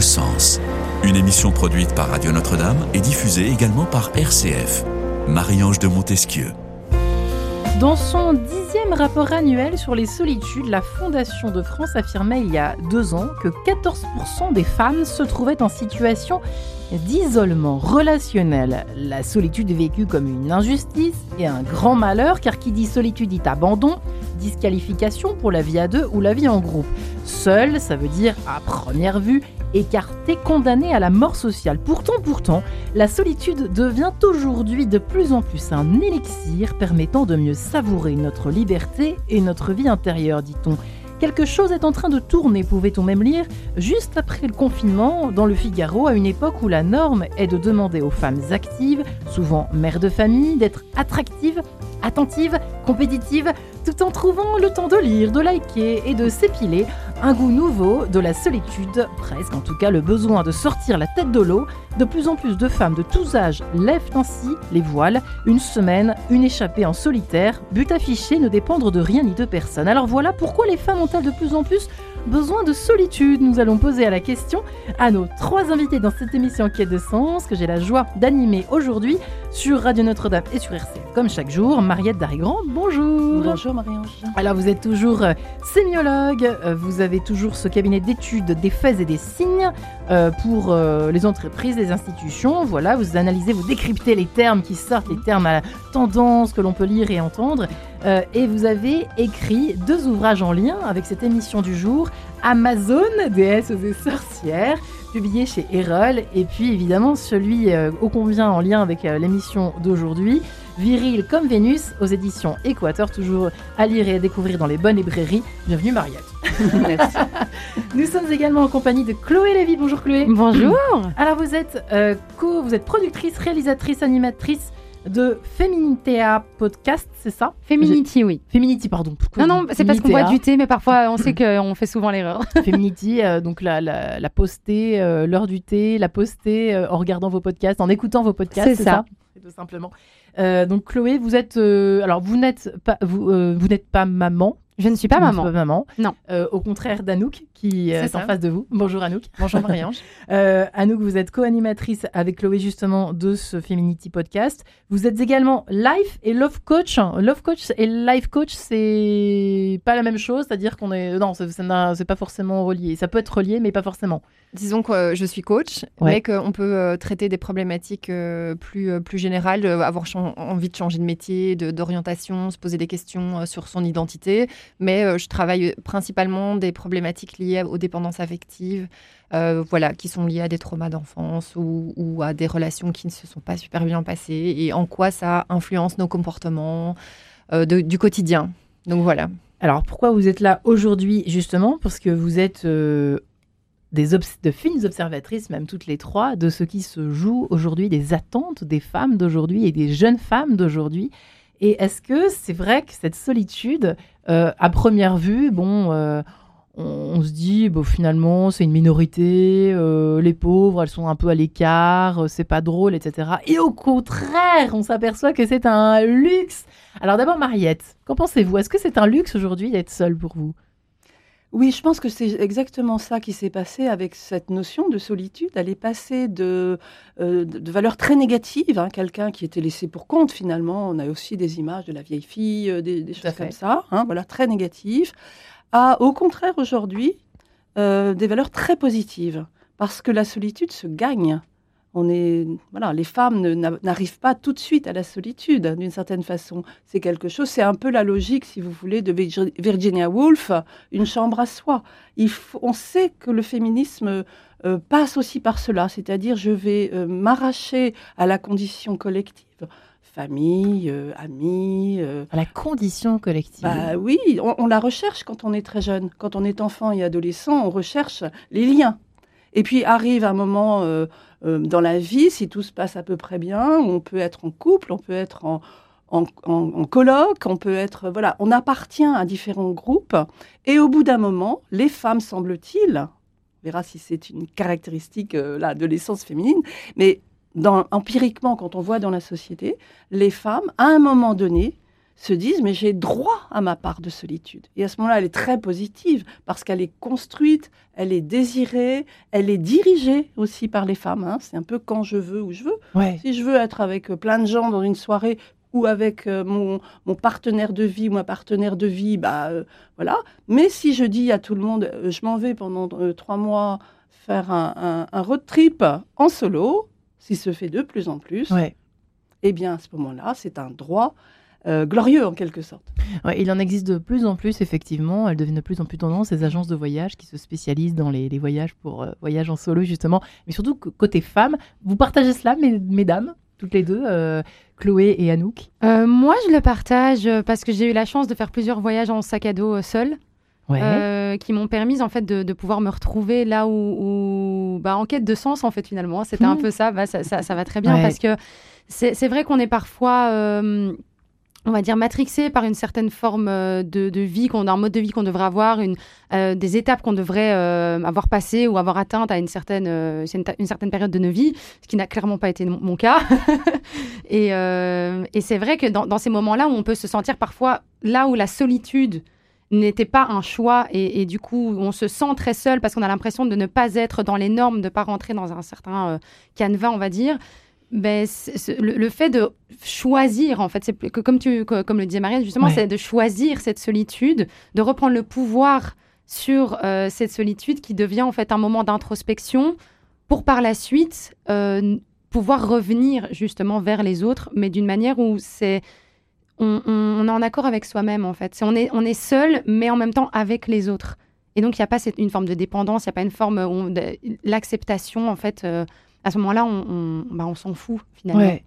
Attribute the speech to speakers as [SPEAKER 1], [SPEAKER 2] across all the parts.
[SPEAKER 1] Sens. Une émission produite par Radio Notre-Dame et diffusée également par RCF. Marie-Ange de Montesquieu.
[SPEAKER 2] Dans son dixième rapport annuel sur les solitudes, la Fondation de France affirmait il y a deux ans que 14% des femmes se trouvaient en situation d'isolement relationnel. La solitude est vécue comme une injustice et un grand malheur, car qui dit solitude dit abandon, disqualification pour la vie à deux ou la vie en groupe. Seul, ça veut dire à première vue, écarté, condamné à la mort sociale. Pourtant, pourtant, la solitude devient aujourd'hui de plus en plus un élixir permettant de mieux savourer notre liberté et notre vie intérieure, dit-on. Quelque chose est en train de tourner, pouvait-on même lire, juste après le confinement dans le Figaro, à une époque où la norme est de demander aux femmes actives, souvent mères de famille, d'être attractives, attentives, compétitives, tout en trouvant le temps de lire, de liker et de s'épiler, un goût nouveau de la solitude, presque en tout cas le besoin de sortir la tête de l'eau. De plus en plus de femmes de tous âges lèvent ainsi les voiles, une semaine, une échappée en solitaire, but affiché ne dépendre de rien ni de personne. Alors voilà pourquoi les femmes ont-elles de plus en plus besoin de solitude Nous allons poser à la question à nos trois invités dans cette émission qui est de sens, que j'ai la joie d'animer aujourd'hui sur Radio Notre-Dame et sur RC. Comme chaque jour, Mariette Darigrand, bonjour
[SPEAKER 3] Bonjour Marie-Ange.
[SPEAKER 2] Alors vous êtes toujours euh, sémiologue, euh, vous avez toujours ce cabinet d'études des faits et des signes euh, pour les entreprises, les institutions. Voilà, vous analysez, vous décryptez les termes qui sortent, les termes à la tendance que l'on peut lire et entendre. Et vous avez écrit deux ouvrages en lien avec cette émission du jour, Amazon, déesse et sorcières, publié chez Erol, et puis évidemment celui ô combien en lien avec l'émission d'aujourd'hui, Viril comme Vénus, aux éditions Équateur, toujours à lire et à découvrir dans les bonnes librairies. Bienvenue Mariette.
[SPEAKER 3] Merci.
[SPEAKER 2] Nous sommes également en compagnie de Chloé Lévy. Bonjour Chloé.
[SPEAKER 4] Bonjour.
[SPEAKER 2] Alors vous êtes euh, co, vous êtes productrice, réalisatrice, animatrice de Feminitea Podcast, c'est ça?
[SPEAKER 4] Feminity, oui.
[SPEAKER 2] Feminity, pardon.
[SPEAKER 4] Non, non, c'est parce qu'on boit du thé, mais parfois on sait qu'on fait souvent l'erreur.
[SPEAKER 2] Feminity, euh, donc la, la, la poster, euh, l'heure du thé, la poster en regardant vos podcasts, en écoutant vos podcasts.
[SPEAKER 4] C'est ça.
[SPEAKER 2] ça? Tout simplement. Euh, donc Chloé, vous êtes, euh, alors vous n'êtes pas, vous, euh, vous n'êtes pas maman.
[SPEAKER 4] Je ne suis pas maman.
[SPEAKER 2] Pas maman.
[SPEAKER 4] Non.
[SPEAKER 2] au contraire d'Anouk qui est, en face de vous. Bonjour Anouk.
[SPEAKER 3] Bonjour Marie-Ange.
[SPEAKER 2] Anouk, vous êtes co-animatrice avec Chloé justement de ce Feminity podcast. Vous êtes également life et love coach. Love coach et life coach, c'est pas la même chose, c'est-à-dire qu'on est non, c'est pas forcément relié. Ça peut être relié, mais pas forcément.
[SPEAKER 3] Disons que je suis coach, mais qu'on peut traiter des problématiques plus plus générales, avoir envie de changer de métier, d'orientation, se poser des questions sur son identité mais euh, je travaille principalement des problématiques liées aux dépendances affectives, euh, voilà, qui sont liées à des traumas d'enfance ou, à des relations qui ne se sont pas super bien passées et en quoi ça influence nos comportements euh, du quotidien. Donc voilà.
[SPEAKER 2] Alors pourquoi vous êtes là aujourd'hui justement? Parce que vous êtes des de fines observatrices, même toutes les trois, de ce qui se joue aujourd'hui, des attentes des femmes d'aujourd'hui et des jeunes femmes d'aujourd'hui. Et est-ce que c'est vrai que cette solitude, euh, à première vue, bon, euh, on, se dit, bon, finalement, c'est une minorité, euh, les pauvres, elles sont un peu à l'écart, c'est pas drôle, etc. Et au contraire, on s'aperçoit que c'est un luxe. Alors d'abord, Mariette, qu'en pensez-vous? Est-ce que c'est un luxe aujourd'hui d'être seule pour vous?
[SPEAKER 5] Oui, je pense que c'est exactement ça qui s'est passé avec cette notion de solitude. Elle est passée de, euh, de valeurs très négatives, hein, quelqu'un qui était laissé pour compte finalement. On a aussi des images de la vieille fille, euh, des, choses comme ça, hein, voilà, très négatives, à au contraire aujourd'hui euh, des valeurs très positives, parce que la solitude se gagne on est, voilà, les femmes n'arrivent pas tout de suite à la solitude, d'une certaine façon. C'est quelque chose, c'est un peu la logique, si vous voulez, de Virginia Woolf, une chambre à soi. On sait que le féminisme euh, passe aussi par cela, c'est-à-dire je vais euh, m'arracher à la condition collective famille, euh, amis.
[SPEAKER 2] à la condition collective.
[SPEAKER 5] Bah oui, on, la recherche quand on est très jeune. Quand on est enfant et adolescent, on recherche les liens. Et puis arrive un moment euh, euh, dans la vie, si tout se passe à peu près bien, on peut être en couple, on peut être en, en, en, colloque, on peut être voilà, on appartient à différents groupes. Et au bout d'un moment, les femmes, semble-t-il, on verra si c'est une caractéristique euh, là de l'essence féminine, mais dans, empiriquement, quand on voit dans la société, les femmes, à un moment donné, se disent mais j'ai droit à ma part de solitude. Et à ce moment-là, elle est très positive parce qu'elle est construite, elle est désirée, elle est dirigée aussi par les femmes. Hein. C'est un peu quand je veux, où je veux. Si je veux être avec plein de gens dans une soirée ou avec euh, mon, mon, partenaire de vie ou ma partenaire de vie, bah euh, voilà. Mais si je dis à tout le monde, euh, je m'en vais pendant trois mois faire un, un, road trip en solo, s'il se fait de plus en plus, ouais. eh bien à ce moment-là, c'est un droit glorieux en quelque sorte.
[SPEAKER 2] Ouais, il en existe de plus en plus, effectivement. Elles deviennent de plus en plus tendance, ces agences de voyage qui se spécialisent dans les, les voyages pour voyage en solo, justement. Mais surtout, côté femmes, vous partagez cela, mesdames toutes les deux, euh, Chloé et Anouk?
[SPEAKER 4] Euh, Moi, je le partage euh, parce que j'ai eu la chance de faire plusieurs voyages en sac à dos seul. Qui m'ont permis en fait de, pouvoir me retrouver là où, bah, en quête de sens en fait finalement c'était un hmm. peu ça, bah, ça, ça, va très bien parce que c'est vrai qu'on est parfois on va dire, matrixé par une certaine forme euh, de, vie, qu'on, un mode de vie qu'on devrait avoir, une, euh, des étapes qu'on devrait euh, avoir passées ou avoir atteintes à une certaine, une, certaine période de nos vies, ce qui n'a clairement pas été mon, cas. et, et c'est vrai que dans, dans ces moments-là où on peut se sentir parfois là où la solitude n'était pas un choix et, et, du coup on se sent très seul parce qu'on a l'impression de ne pas être dans les normes, de ne pas rentrer dans un certain canevas, on va dire. Ben, le, fait de choisir, en fait, c'est comme, tu, comme le disait Marianne, justement, c'est de choisir cette solitude, de reprendre le pouvoir sur euh, cette solitude qui devient en fait un moment d'introspection pour par la suite euh, pouvoir revenir justement vers les autres, mais d'une manière où c'est on, est en accord avec soi-même en fait. on est on est seul, mais en même temps avec les autres. Et donc il n'y a pas une forme de dépendance, il n'y a pas une forme l'acceptation en fait. Euh, à ce moment-là, on, bah, on s'en fout finalement.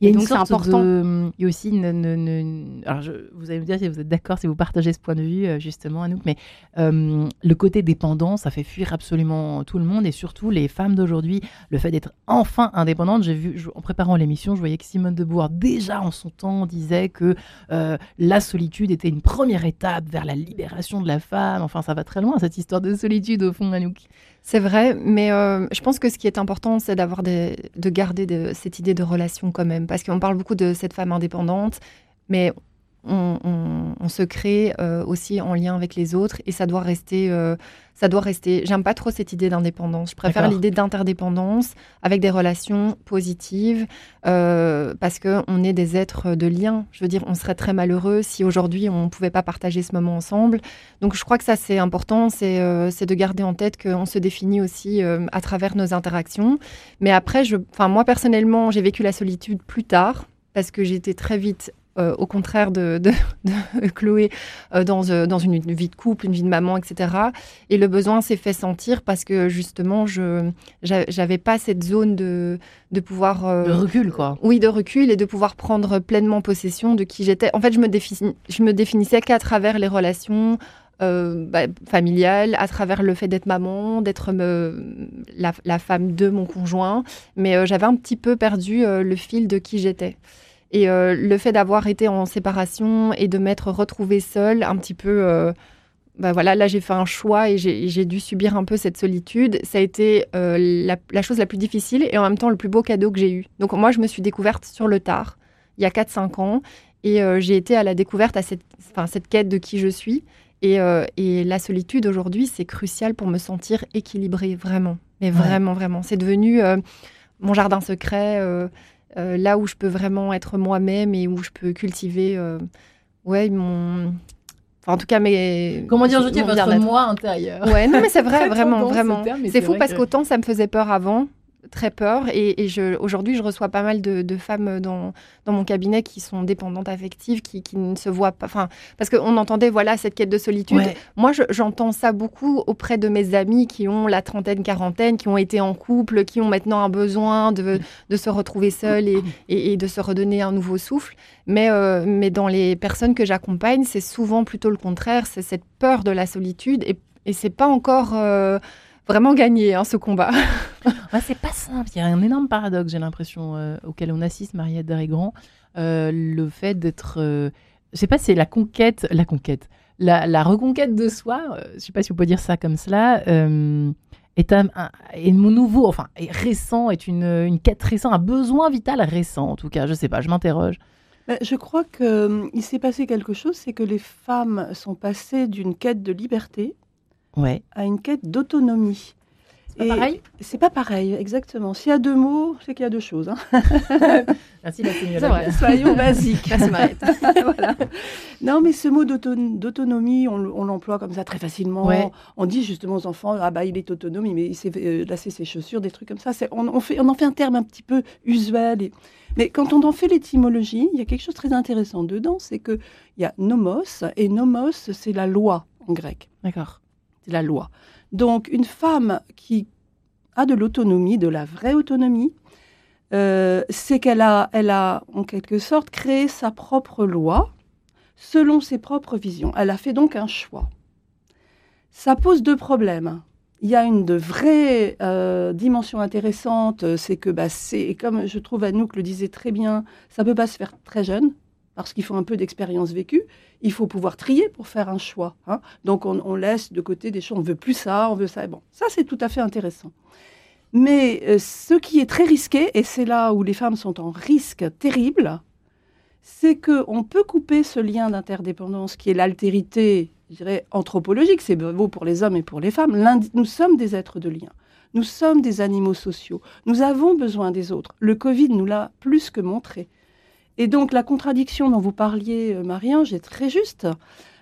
[SPEAKER 2] Il y a une sorte important. De... Il y a aussi une, alors vous allez me dire si vous êtes d'accord, si vous partagez ce point de vue euh, justement, Anouk, mais euh, le côté dépendant, ça fait fuir absolument tout le monde et surtout les femmes d'aujourd'hui. Le fait d'être enfin indépendante, j'ai vu en préparant l'émission, je voyais que Simone de Beauvoir déjà en son temps disait que euh, la solitude était une première étape vers la libération de la femme. Enfin, ça va très loin cette histoire de solitude au fond, Anouk.
[SPEAKER 3] C'est vrai, mais euh, je pense que ce qui est important, c'est d'avoir de garder cette idée de relation quand même, parce qu'on parle beaucoup de cette femme indépendante, mais on, se crée euh, aussi en lien avec les autres et ça doit rester. Euh, ça doit rester. J'aime pas trop cette idée d'indépendance. Je préfère l'idée d'interdépendance avec des relations positives euh, parce que on est des êtres de lien. Je veux dire, on serait très malheureux si aujourd'hui on pouvait pas partager ce moment ensemble. Donc je crois que ça c'est important, c'est de garder en tête qu'on se définit aussi à travers nos interactions. Mais après, je, enfin moi personnellement, j'ai vécu la solitude plus tard parce que j'étais très vite euh, au contraire de, Chloé, euh, dans, euh, dans une, vie de couple, une vie de maman, etc. Et le besoin s'est fait sentir parce que justement, je n'avais pas cette zone de, de pouvoir...
[SPEAKER 2] de recul, quoi.
[SPEAKER 3] Oui, de recul et de pouvoir prendre pleinement possession de qui j'étais. En fait, je me, je me définissais qu'à travers les relations bah, familiales, à travers le fait d'être maman, d'être la, la, femme de mon conjoint. Mais j'avais un petit peu perdu le fil de qui j'étais. Et euh, le fait d'avoir été en séparation et de m'être retrouvée seule, un petit peu. Euh, bah voilà, là j'ai fait un choix et j'ai dû subir un peu cette solitude. Ça a été euh, la, chose la plus difficile et en même temps le plus beau cadeau que j'ai eu. Donc moi je me suis découverte sur le tard, il y a 4-5 ans, et j'ai été à la découverte à cette, cette quête de qui je suis. Et, et la solitude aujourd'hui, c'est crucial pour me sentir équilibrée, vraiment. Mais vraiment, vraiment. C'est devenu mon jardin secret. Euh, là où je peux vraiment être moi-même et où je peux cultiver, euh, ouais, mon. Enfin, en tout cas, mes.
[SPEAKER 2] Comment dire, je dis votre moi intérieur.
[SPEAKER 3] Ouais, non, mais c'est vrai, vraiment, vraiment. C'est fou parce qu'autant ça me faisait peur avant, très peur. Et, aujourd'hui, je reçois pas mal de, femmes dans, dans, mon cabinet qui sont dépendantes affectives, qui, qui ne se voient pas. Enfin, parce qu'on entendait, voilà, cette quête de solitude. Moi, j'entends ça beaucoup auprès de mes amis qui ont la trentaine, quarantaine, qui ont été en couple, qui ont maintenant un besoin de, de se retrouver seuls et, et, de se redonner un nouveau souffle. Mais, euh, mais dans les personnes que j'accompagne, c'est souvent plutôt le contraire. C'est cette peur de la solitude. Et, et c'est pas encore. Euh, vraiment gagné, hein, ce combat.
[SPEAKER 2] c'est pas simple. Il y a un énorme paradoxe, j'ai l'impression, euh, auquel on assiste, Mariette Darigrand. Euh, le fait d'être. Euh, je sais pas, c'est la conquête. La conquête. La, reconquête de soi, je sais pas si on peut dire ça comme cela, est, un, mon nouveau, enfin, est récent, est une, une quête récente, un besoin vital récent, en tout cas. Je sais pas, je m'interroge.
[SPEAKER 5] ben, Je crois qu'il il s'est passé quelque chose, c'est que les femmes sont passées d'une quête de liberté
[SPEAKER 2] ouais.
[SPEAKER 5] à une quête d'autonomie.
[SPEAKER 2] C'est pas pareil?
[SPEAKER 5] C'est pas pareil, exactement. S'il y a deux mots, c'est qu'il y a deux choses. Hein.
[SPEAKER 2] Merci la
[SPEAKER 5] C'est vrai, soyons basiques. voilà. Non, mais ce mot d'autonomie, on, l'emploie comme ça très facilement. On dit justement aux enfants, ah bah il est autonome, mais il s'est euh, lassé ses chaussures, des trucs comme ça. On, on, fait, on en fait un terme un petit peu usuel. Mais quand on en fait l'étymologie, il y a quelque chose de très intéressant dedans, c'est qu'il y a nomos, et nomos, c'est la loi en grec.
[SPEAKER 2] D'accord.
[SPEAKER 5] La loi. Donc une femme qui a de l'autonomie, de la vraie autonomie, euh, c'est qu'elle a, elle a en quelque sorte créé sa propre loi selon ses propres visions. Elle a fait donc un choix. Ça pose deux problèmes. Il y a une de vraie euh, dimension intéressante, c'est que bah, c'est, comme je trouve Anouk le disait très bien, ça ne peut pas se faire très jeune parce qu'il faut un peu d'expérience vécue. Il faut pouvoir trier pour faire un choix. Hein. Donc on, laisse de côté des choses, on veut plus ça, on veut ça. Bon, ça c'est tout à fait intéressant. Mais euh, ce qui est très risqué, et c'est là où les femmes sont en risque terrible, c'est qu'on peut couper ce lien d'interdépendance qui est l'altérité, je dirais, anthropologique, c'est beau pour les hommes et pour les femmes. Nous sommes des êtres de lien. Nous sommes des animaux sociaux. Nous avons besoin des autres. Le Covid nous l'a plus que montré. Et donc la contradiction dont vous parliez, euh, Marianne, est très juste,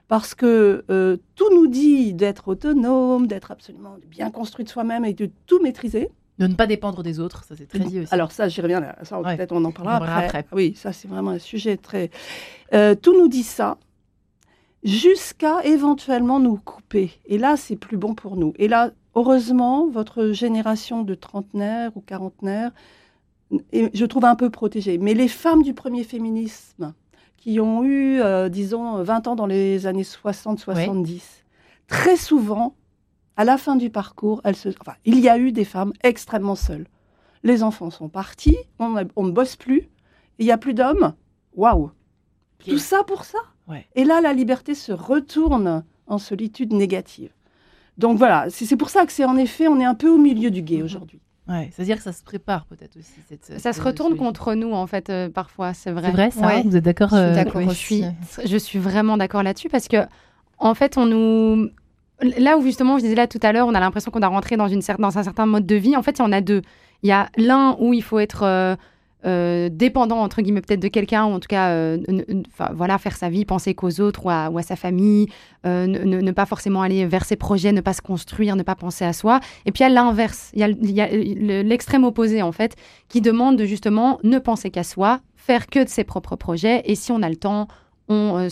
[SPEAKER 5] parce que euh, tout nous dit d'être autonome, d'être absolument bien construit de soi-même et de tout maîtriser.
[SPEAKER 2] De ne pas dépendre des autres, ça c'est très dit aussi.
[SPEAKER 5] Alors ça, j'y reviens, ça peut-être on en parlera après. Oui, ça c'est vraiment un sujet très... Euh, tout nous dit ça, jusqu'à éventuellement nous couper. Et là, c'est plus bon pour nous. Et là, heureusement, votre génération de trentenaires ou quarantenaires et je trouve un peu protégée. Mais les femmes du premier féminisme, qui ont eu, euh, disons, 20 ans dans les années 60-70, très souvent, à la fin du parcours, elles se... enfin, il y a eu des femmes extrêmement seules. Les enfants sont partis, on, ne bosse plus, il n'y a plus d'hommes. Waouh Tout ça pour ça Et là, la liberté se retourne en solitude négative. Donc voilà, c'est pour ça que c'est en effet, on est un peu au milieu du guet mhm. aujourd'hui.
[SPEAKER 2] Ouais, c'est-à-dire que ça se prépare peut-être aussi. Cette,
[SPEAKER 4] ça se retourne contre nous en fait euh, parfois, c'est vrai.
[SPEAKER 2] C'est vrai, ça. Vous êtes d'accord
[SPEAKER 4] Je suis euh, je, suis, je suis vraiment d'accord là-dessus parce que en fait, on nous là où justement, je disais là tout à l'heure, on a l'impression qu'on a rentré dans, une, dans un certain mode de vie. En fait, il y en a deux. Il y a l'un où il faut être euh, dépendant entre guillemets peut-être de quelqu'un ou en tout cas euh, voilà faire sa vie penser qu'aux autres ou à, sa famille euh, ne, pas forcément aller vers ses projets ne pas se construire ne pas penser à soi et puis il y a l'inverse il y a l'extrême opposé en fait qui demande de justement ne penser qu'à soi faire que de ses propres projets et si on a le temps on,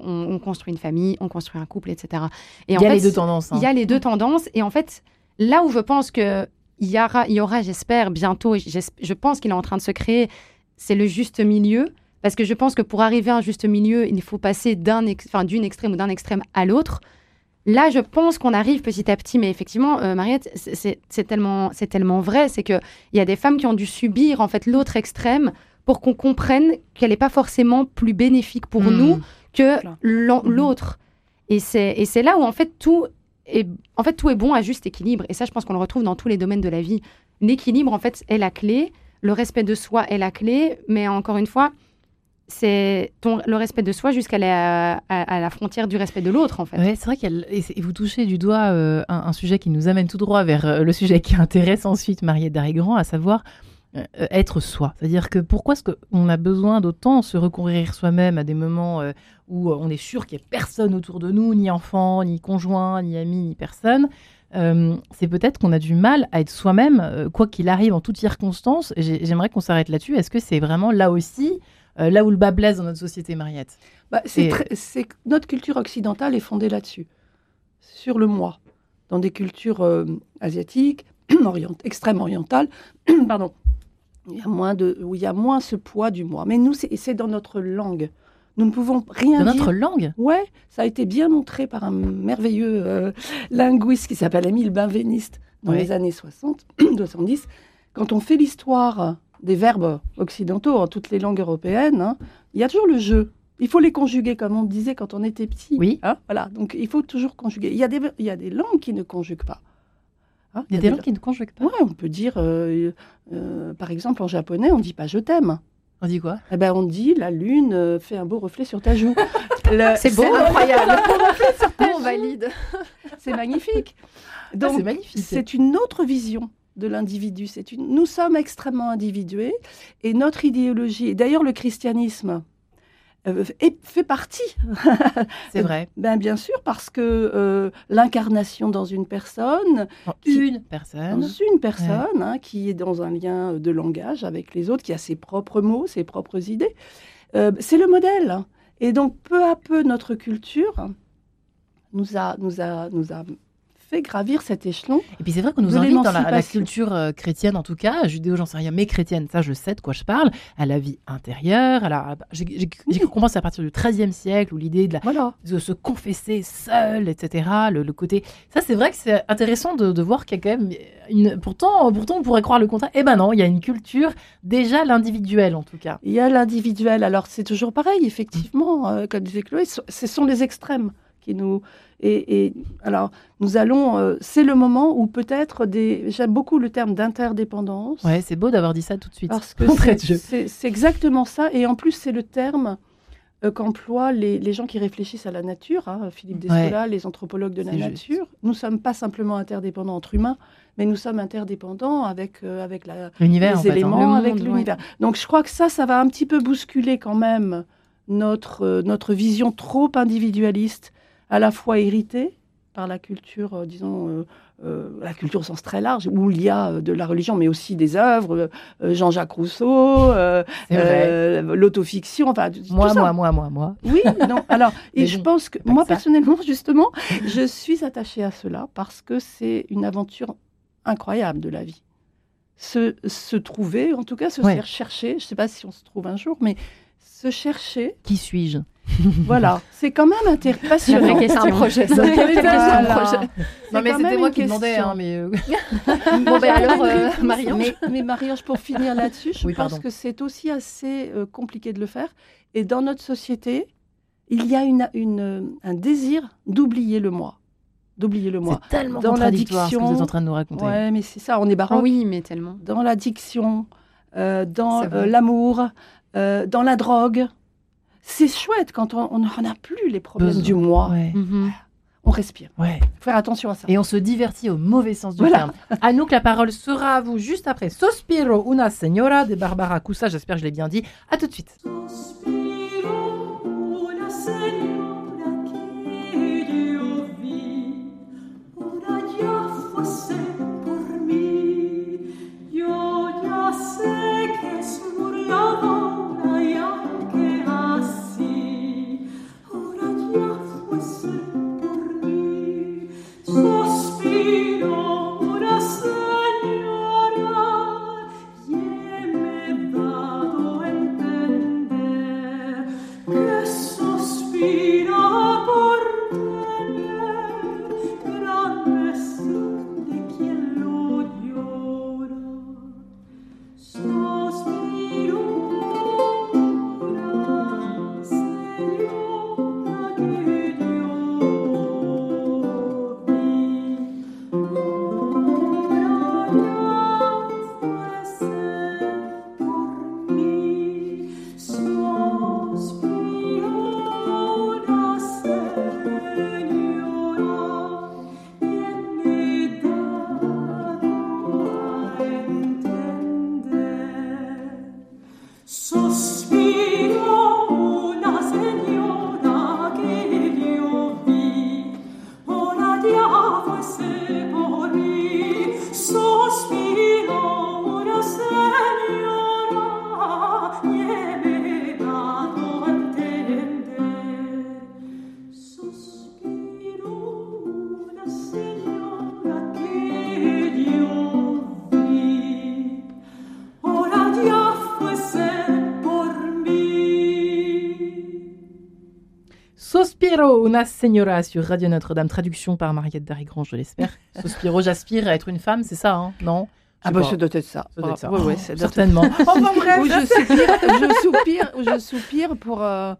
[SPEAKER 4] on, construit une famille, on construit un couple, etc.
[SPEAKER 2] Et il y a les deux tendances.
[SPEAKER 4] Il y a les deux tendances. Et en fait, là où je pense que il y aura, il y aura j'espère, bientôt, je pense qu'il est en train de se créer, c'est le juste milieu. Parce que je pense que pour arriver à un juste milieu, il faut passer d'un d'une extrême ou d'un extrême à l'autre. Là, je pense qu'on arrive petit à petit, mais effectivement, euh, Mariette, c'est tellement, c'est tellement vrai, c'est qu'il y a des femmes qui ont dû subir en fait l'autre extrême pour qu'on comprenne qu'elle n'est pas forcément plus bénéfique pour mmh. nous que mmh. l'autre. Et c'est là où en fait tout et en fait, tout est bon à juste équilibre. Et ça, je pense qu'on le retrouve dans tous les domaines de la vie. L'équilibre, en fait, est la clé. Le respect de soi est la clé. Mais encore une fois, c'est le respect de soi jusqu'à la, frontière du respect de l'autre, en fait.
[SPEAKER 2] Ouais, c'est vrai et vous touchez du doigt euh, un, sujet qui nous amène tout droit vers euh, le sujet qui intéresse ensuite Mariette Darrigrand, à savoir être soi. C'est-à-dire que pourquoi est-ce qu'on a besoin d'autant se recourir soi-même à des moments euh, où euh, on est sûr qu'il n'y a personne autour de nous, ni enfant, ni conjoint, ni ami, ni personne c'est peut-être qu'on a du mal à être soi-même, quoi qu'il arrive en toutes circonstances. J'aimerais qu'on s'arrête là-dessus. Est-ce que c'est vraiment là aussi, là où le bas blesse dans notre société, Mariette?
[SPEAKER 5] Bah, c'est Notre culture occidentale est fondée là-dessus, sur le moi. Dans des cultures asiatiques, orient, extrême orientales, pardon, il y a moins de, où il y a moins ce poids du moi. Mais nous, c'est dans notre langue. Nous ne pouvons rien
[SPEAKER 2] dans notre langue
[SPEAKER 5] Ouais, ça a été bien montré par un merveilleux euh, linguiste qui s'appelle Émile Benveniste dans les années 60, 70. Quand on fait l'histoire des verbes occidentaux en toutes les langues européennes, hein, il y a toujours le jeu. Il faut les conjuguer comme on disait quand on était petit.
[SPEAKER 2] Oui.
[SPEAKER 5] Hein, voilà, donc il faut toujours conjuguer. Il y, a des, il y a des langues qui ne conjuguent pas.
[SPEAKER 2] Il y a des langues qui ne conjuguent pas.
[SPEAKER 5] on peut dire, euh, euh, par exemple, en japonais, on ne dit pas je t'aime.
[SPEAKER 2] On dit quoi?
[SPEAKER 5] Eh ben, On dit la lune euh, fait un beau reflet sur ta joue.
[SPEAKER 3] C'est beau, incroyable. on valide.
[SPEAKER 5] C'est magnifique.
[SPEAKER 2] Ah,
[SPEAKER 5] Donc,
[SPEAKER 2] c'est
[SPEAKER 5] une autre vision de l'individu. C'est une... Nous sommes extrêmement individués et notre idéologie, et d'ailleurs le christianisme, euh, fait partie.
[SPEAKER 2] C'est vrai.
[SPEAKER 5] Ben, bien sûr, parce que euh, l'incarnation dans une personne, Qui-
[SPEAKER 2] Une personne.
[SPEAKER 5] dans une personne hein, qui est dans un lien de langage avec les autres, qui a ses propres mots, ses propres idées, euh, c'est le modèle. Et donc, peu à peu, notre culture nous a, nous a, nous a fait gravir cet échelon.
[SPEAKER 2] Et puis c'est vrai qu'on nous invite dans la, culture euh, chrétienne, en tout cas, judéo, j'en sais rien, mais chrétienne, ça je sais de quoi je parle, à la vie intérieure. J'ai c'est à partir du XIIIe siècle où l'idée de, la-
[SPEAKER 5] Voilà.
[SPEAKER 2] de se confesser seul, etc. Le, le côté. Ça, c'est vrai que c'est intéressant de, de voir qu'il y a quand même une. Pourtant, pourtant, on pourrait croire le contraire. Eh ben non, il y a une culture, déjà l'individuel en tout cas.
[SPEAKER 5] Il y a l'individuel. Alors, c'est toujours pareil, effectivement. euh, comme disait Chloé, ce sont les extrêmes qui nous. Et, et alors, nous allons. euh, c'est le moment où peut-être des. J'aime beaucoup le terme d'interdépendance.
[SPEAKER 2] Ouais, c'est beau d'avoir dit ça tout de suite.
[SPEAKER 5] Parce que c'est- exactement ça. Et en plus, c'est le terme euh, qu'emploient les, les gens qui réfléchissent à la nature. hein, Philippe Descola, les anthropologues de la
[SPEAKER 2] C'est juste.
[SPEAKER 5] nature. Nous ne sommes pas simplement interdépendants entre humains, mais nous sommes interdépendants avec, euh, avec la,
[SPEAKER 2] L'univers,
[SPEAKER 5] les
[SPEAKER 2] fait. hein.
[SPEAKER 5] éléments,
[SPEAKER 3] Le
[SPEAKER 5] avec l'univers. Donc je crois que ça, ça va un petit peu bousculer quand même notre, notre vision trop individualiste, à la fois héritée par la culture, euh, disons, euh, euh, la culture au sens très large, où il y a de la religion, mais aussi des œuvres, Jean-Jacques Rousseau, l'autofiction, enfin, tout
[SPEAKER 2] Moi,
[SPEAKER 5] ça.
[SPEAKER 2] moi, moi, moi, moi.
[SPEAKER 5] Oui, non. Alors, et je
[SPEAKER 2] bon,
[SPEAKER 5] pense que moi
[SPEAKER 2] que
[SPEAKER 5] personnellement, justement, je suis attachée à cela parce que c'est une aventure incroyable de la vie. Se, se trouver, en tout cas, se
[SPEAKER 2] Ouais.
[SPEAKER 5] faire chercher. Je ne sais pas si on se trouve un jour, mais se chercher,
[SPEAKER 2] Qui suis-je?
[SPEAKER 5] Voilà, c'est quand même intér-
[SPEAKER 3] La
[SPEAKER 5] passionnant.
[SPEAKER 3] question. un projet. C'est un projet.
[SPEAKER 2] Non,
[SPEAKER 5] C'est
[SPEAKER 2] mais c'était moi qui demandais, hein, mais. euh,
[SPEAKER 3] Bon, ben alors, euh, Marion.
[SPEAKER 5] Mais, mais Marie-Ange, pour finir là-dessus, je
[SPEAKER 2] Oui,
[SPEAKER 5] pense
[SPEAKER 2] pardon.
[SPEAKER 5] que c'est aussi assez euh, compliqué de le faire. Et dans notre société, il y a une, une- un désir d'oublier le moi. D'oublier le moi.
[SPEAKER 2] C'est tellement
[SPEAKER 5] Dans
[SPEAKER 2] contradictoire ce que vous êtes
[SPEAKER 5] l'addiction-
[SPEAKER 2] en train de nous raconter.
[SPEAKER 5] Ouais, mais c'est ça, on est
[SPEAKER 3] Ah
[SPEAKER 5] baroque.
[SPEAKER 3] oui, mais tellement.
[SPEAKER 5] Dans l'addiction, euh, dans
[SPEAKER 3] C'est
[SPEAKER 5] euh, l'amour, euh, dans la drogue. C'est chouette quand on n'en a plus les problèmes
[SPEAKER 2] Besoin.
[SPEAKER 5] du moi.
[SPEAKER 2] Ouais,
[SPEAKER 3] Mhm.
[SPEAKER 5] On respire.
[SPEAKER 2] ouais.
[SPEAKER 5] Faut faire attention à ça.
[SPEAKER 2] Et on se divertit au mauvais sens du
[SPEAKER 5] Voilà.
[SPEAKER 2] terme. À nous que la parole sera à vous juste après Sospiro una señora de Barbara Cussa. J'espère que je l'ai bien dit. À tout de suite.
[SPEAKER 6] Sospiro Una señora
[SPEAKER 2] sur Radio Notre-Dame. Traduction par Mariette Darigrange, je l'espère. Sospiro, j'aspire à être une femme, c'est ça, hein Non?
[SPEAKER 5] Ah bah ça doit être ça.
[SPEAKER 2] Ça doit être ça.
[SPEAKER 5] Ouais, ouais,
[SPEAKER 2] Oh,
[SPEAKER 5] ça doit être-
[SPEAKER 2] certainement. enfin bref,
[SPEAKER 5] Ou je soupire, je soupire, je soupire pour, euh,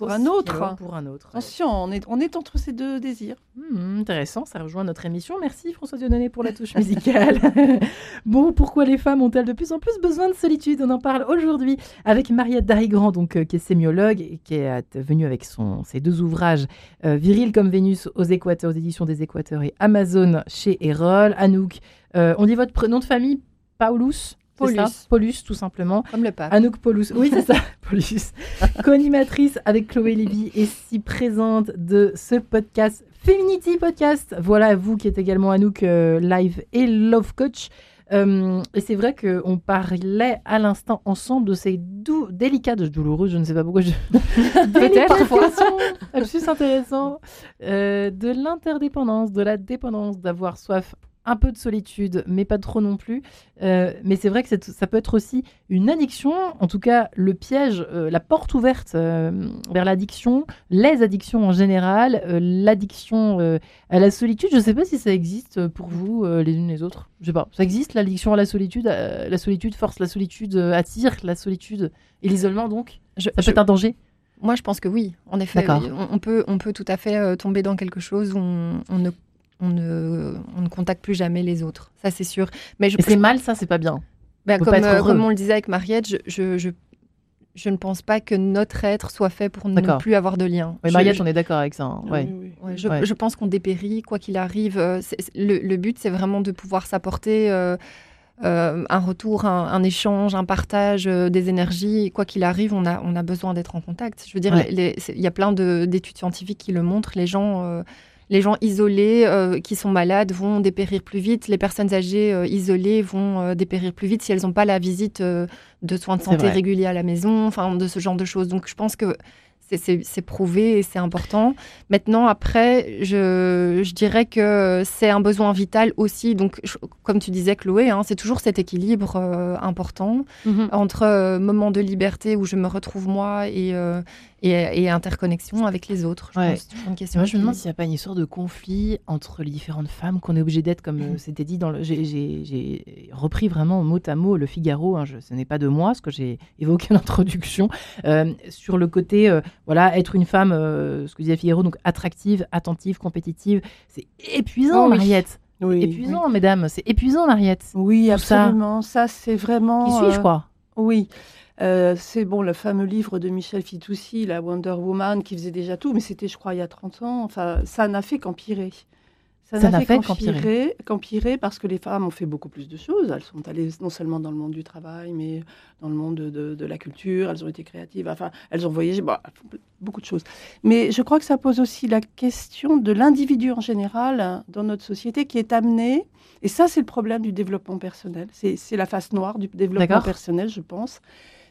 [SPEAKER 5] pour un autre.
[SPEAKER 2] Pour un autre.
[SPEAKER 5] Attention, on est, on est entre ces deux désirs.
[SPEAKER 2] Hmm, intéressant, ça rejoint notre émission. Merci François Dieudonné pour la touche musicale. bon, pourquoi les femmes ont-elles de plus en plus besoin de solitude? On en parle aujourd'hui avec Mariette Darigrand, donc, euh, qui est sémiologue et qui est venue avec son, ses deux ouvrages euh, Viril comme Vénus aux Équateurs, aux éditions des Équateurs et Amazon chez Erol. Anouk, euh, on dit votre prénom de famille? Paulus?
[SPEAKER 3] Paulus.
[SPEAKER 2] Paulus, tout simplement.
[SPEAKER 3] Comme le pape.
[SPEAKER 2] Anouk Paulus, oui c'est ça, Paulus. Co-animatrice avec Chloé Lévy et si présente de ce podcast Feminity Podcast. Voilà vous qui êtes également Anouk euh, Live et Love Coach. Euh, et c'est vrai qu'on parlait à l'instant ensemble de ces doux, délicates, douloureuses, je ne sais pas pourquoi je.
[SPEAKER 3] Peut-être parfois.
[SPEAKER 2] Absolument intéressant. euh, de l'interdépendance, de la dépendance, d'avoir soif un peu de solitude, mais pas trop non plus. Euh, mais c'est vrai que ça peut être aussi une addiction, en tout cas le piège, euh, la porte ouverte euh, vers l'addiction, les addictions en général, l'addiction à la solitude. Je ne sais pas si ça existe pour vous les unes les autres. Je sais pas. Ça existe l'addiction à la solitude. la solitude force la solitude, attire la solitude et l'isolement donc?
[SPEAKER 3] Je-
[SPEAKER 2] Ça peut
[SPEAKER 3] je-
[SPEAKER 2] être un danger?
[SPEAKER 3] Moi, je pense que oui. En effet, on, on peut, on peut tout à fait euh, tomber dans quelque chose où on, on ne, on, ne, on ne contacte plus jamais les autres. Ça, c'est sûr. Mais je,
[SPEAKER 2] c'est mal, ça, c'est pas bien.
[SPEAKER 3] bah, comme,
[SPEAKER 2] pas
[SPEAKER 3] euh, comme on le disait avec Mariette, je, je, je, je ne pense pas que notre être soit fait pour ne plus avoir de lien.
[SPEAKER 2] Oui, Mariette,
[SPEAKER 3] je-
[SPEAKER 2] on est d'accord avec ça. hein. Ouais.
[SPEAKER 5] Oui, oui.
[SPEAKER 3] Ouais, je,
[SPEAKER 2] Ouais.
[SPEAKER 3] je pense qu'on dépérit, quoi qu'il arrive. euh, le, le but, c'est vraiment de pouvoir s'apporter euh, euh, un retour, un, un échange, un partage euh, des énergies. Quoi qu'il arrive, on a, on a besoin d'être en contact. Je veux dire,
[SPEAKER 2] Ouais.
[SPEAKER 3] il y a plein de- d'études scientifiques qui le montrent. Les gens, euh, les gens isolés euh, qui sont malades vont dépérir plus vite. Les personnes âgées euh, isolées vont euh, dépérir plus vite si elles n'ont pas la visite de soins de santé réguliers à la maison, enfin de ce genre de choses. Donc je pense que c'est- prouvé et c'est important. Maintenant, après, je, je dirais que c'est un besoin vital aussi. Donc, je- comme tu disais, Chloé, hein, c'est toujours cet équilibre euh, important entre euh, moments de liberté où je me retrouve moi et, euh, et, et interconnexion avec les autres. Je
[SPEAKER 2] Ouais.
[SPEAKER 3] pense toujours une question.
[SPEAKER 2] moi, je me demande s'il n'y a pas une histoire de conflit entre les différentes femmes qu'on est obligé d'être, comme euh, c'était dit dans le. J'ai- repris vraiment mot à mot le Figaro. hein, je- ce n'est pas de moi, ce que j'ai évoqué en introduction, euh, sur le côté, euh, voilà, être une femme, euh, ce que disait Figaro, donc attractive, attentive, compétitive. C'est épuisant,
[SPEAKER 3] Oh.
[SPEAKER 2] Mariette.
[SPEAKER 5] Oui,
[SPEAKER 2] épuisant, mesdames. C'est épuisant, Mariette.
[SPEAKER 5] oui
[SPEAKER 2] Tout ça.
[SPEAKER 5] absolument. Ça, c'est vraiment.
[SPEAKER 2] Qui suis-je,
[SPEAKER 5] euh,
[SPEAKER 2] quoi?
[SPEAKER 5] Oui. Euh, c'est bon, le fameux livre de Michel Fitoussi, la Wonder Woman, qui faisait déjà tout, mais c'était, je crois, il y a 30 ans. Enfin, ça n'a fait qu'empirer.
[SPEAKER 2] Ça n'a fait qu'empirer.
[SPEAKER 5] parce que les femmes ont fait beaucoup plus de choses. Elles sont allées non seulement dans le monde du travail, mais dans le monde de, de- de la culture. Elles ont été créatives. Enfin, elles ont voyagé. Bon, beaucoup de choses. Mais je crois que ça pose aussi la question de l'individu en général hein, dans notre société qui est amené. Et ça, c'est le problème du développement personnel. C'est la face noire du développement personnel, je pense.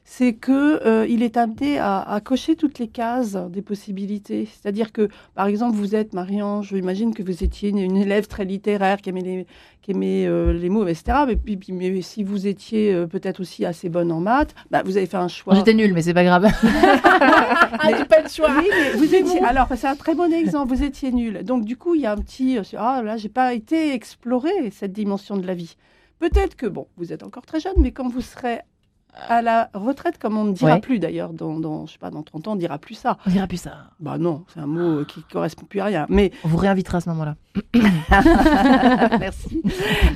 [SPEAKER 5] C'est que euh, il est amené à, à cocher toutes les cases des possibilités. C'est-à-dire que, par exemple, vous êtes Marianne, je imagine que vous étiez une, une élève très littéraire qui aimait les, qui aimait, euh, les mots, etc. Mais, puis, puis- mais si vous étiez euh, peut-être aussi assez bonne en maths, bah, vous avez fait un choix.
[SPEAKER 2] J'étais nulle, mais c'est pas grave. ah, j'ai pas le choix.
[SPEAKER 5] Oui, mais vous étiez. Alors, c'est un très bon exemple. Vous étiez nul. Donc, du coup, il y a un petit. Ah, là, j'ai pas été explorer cette dimension de la vie. Peut-être que, bon, vous êtes encore très jeune, mais quand vous serez à la retraite, comme on ne dira
[SPEAKER 2] Ouais.
[SPEAKER 5] plus d'ailleurs, dans, dans, je sais pas, dans 30 ans, on dira plus ça.
[SPEAKER 2] On dira plus ça.
[SPEAKER 5] Bah non, c'est un mot qui correspond plus à rien. Mais
[SPEAKER 2] On vous réinvitera à ce moment-là.
[SPEAKER 5] Merci.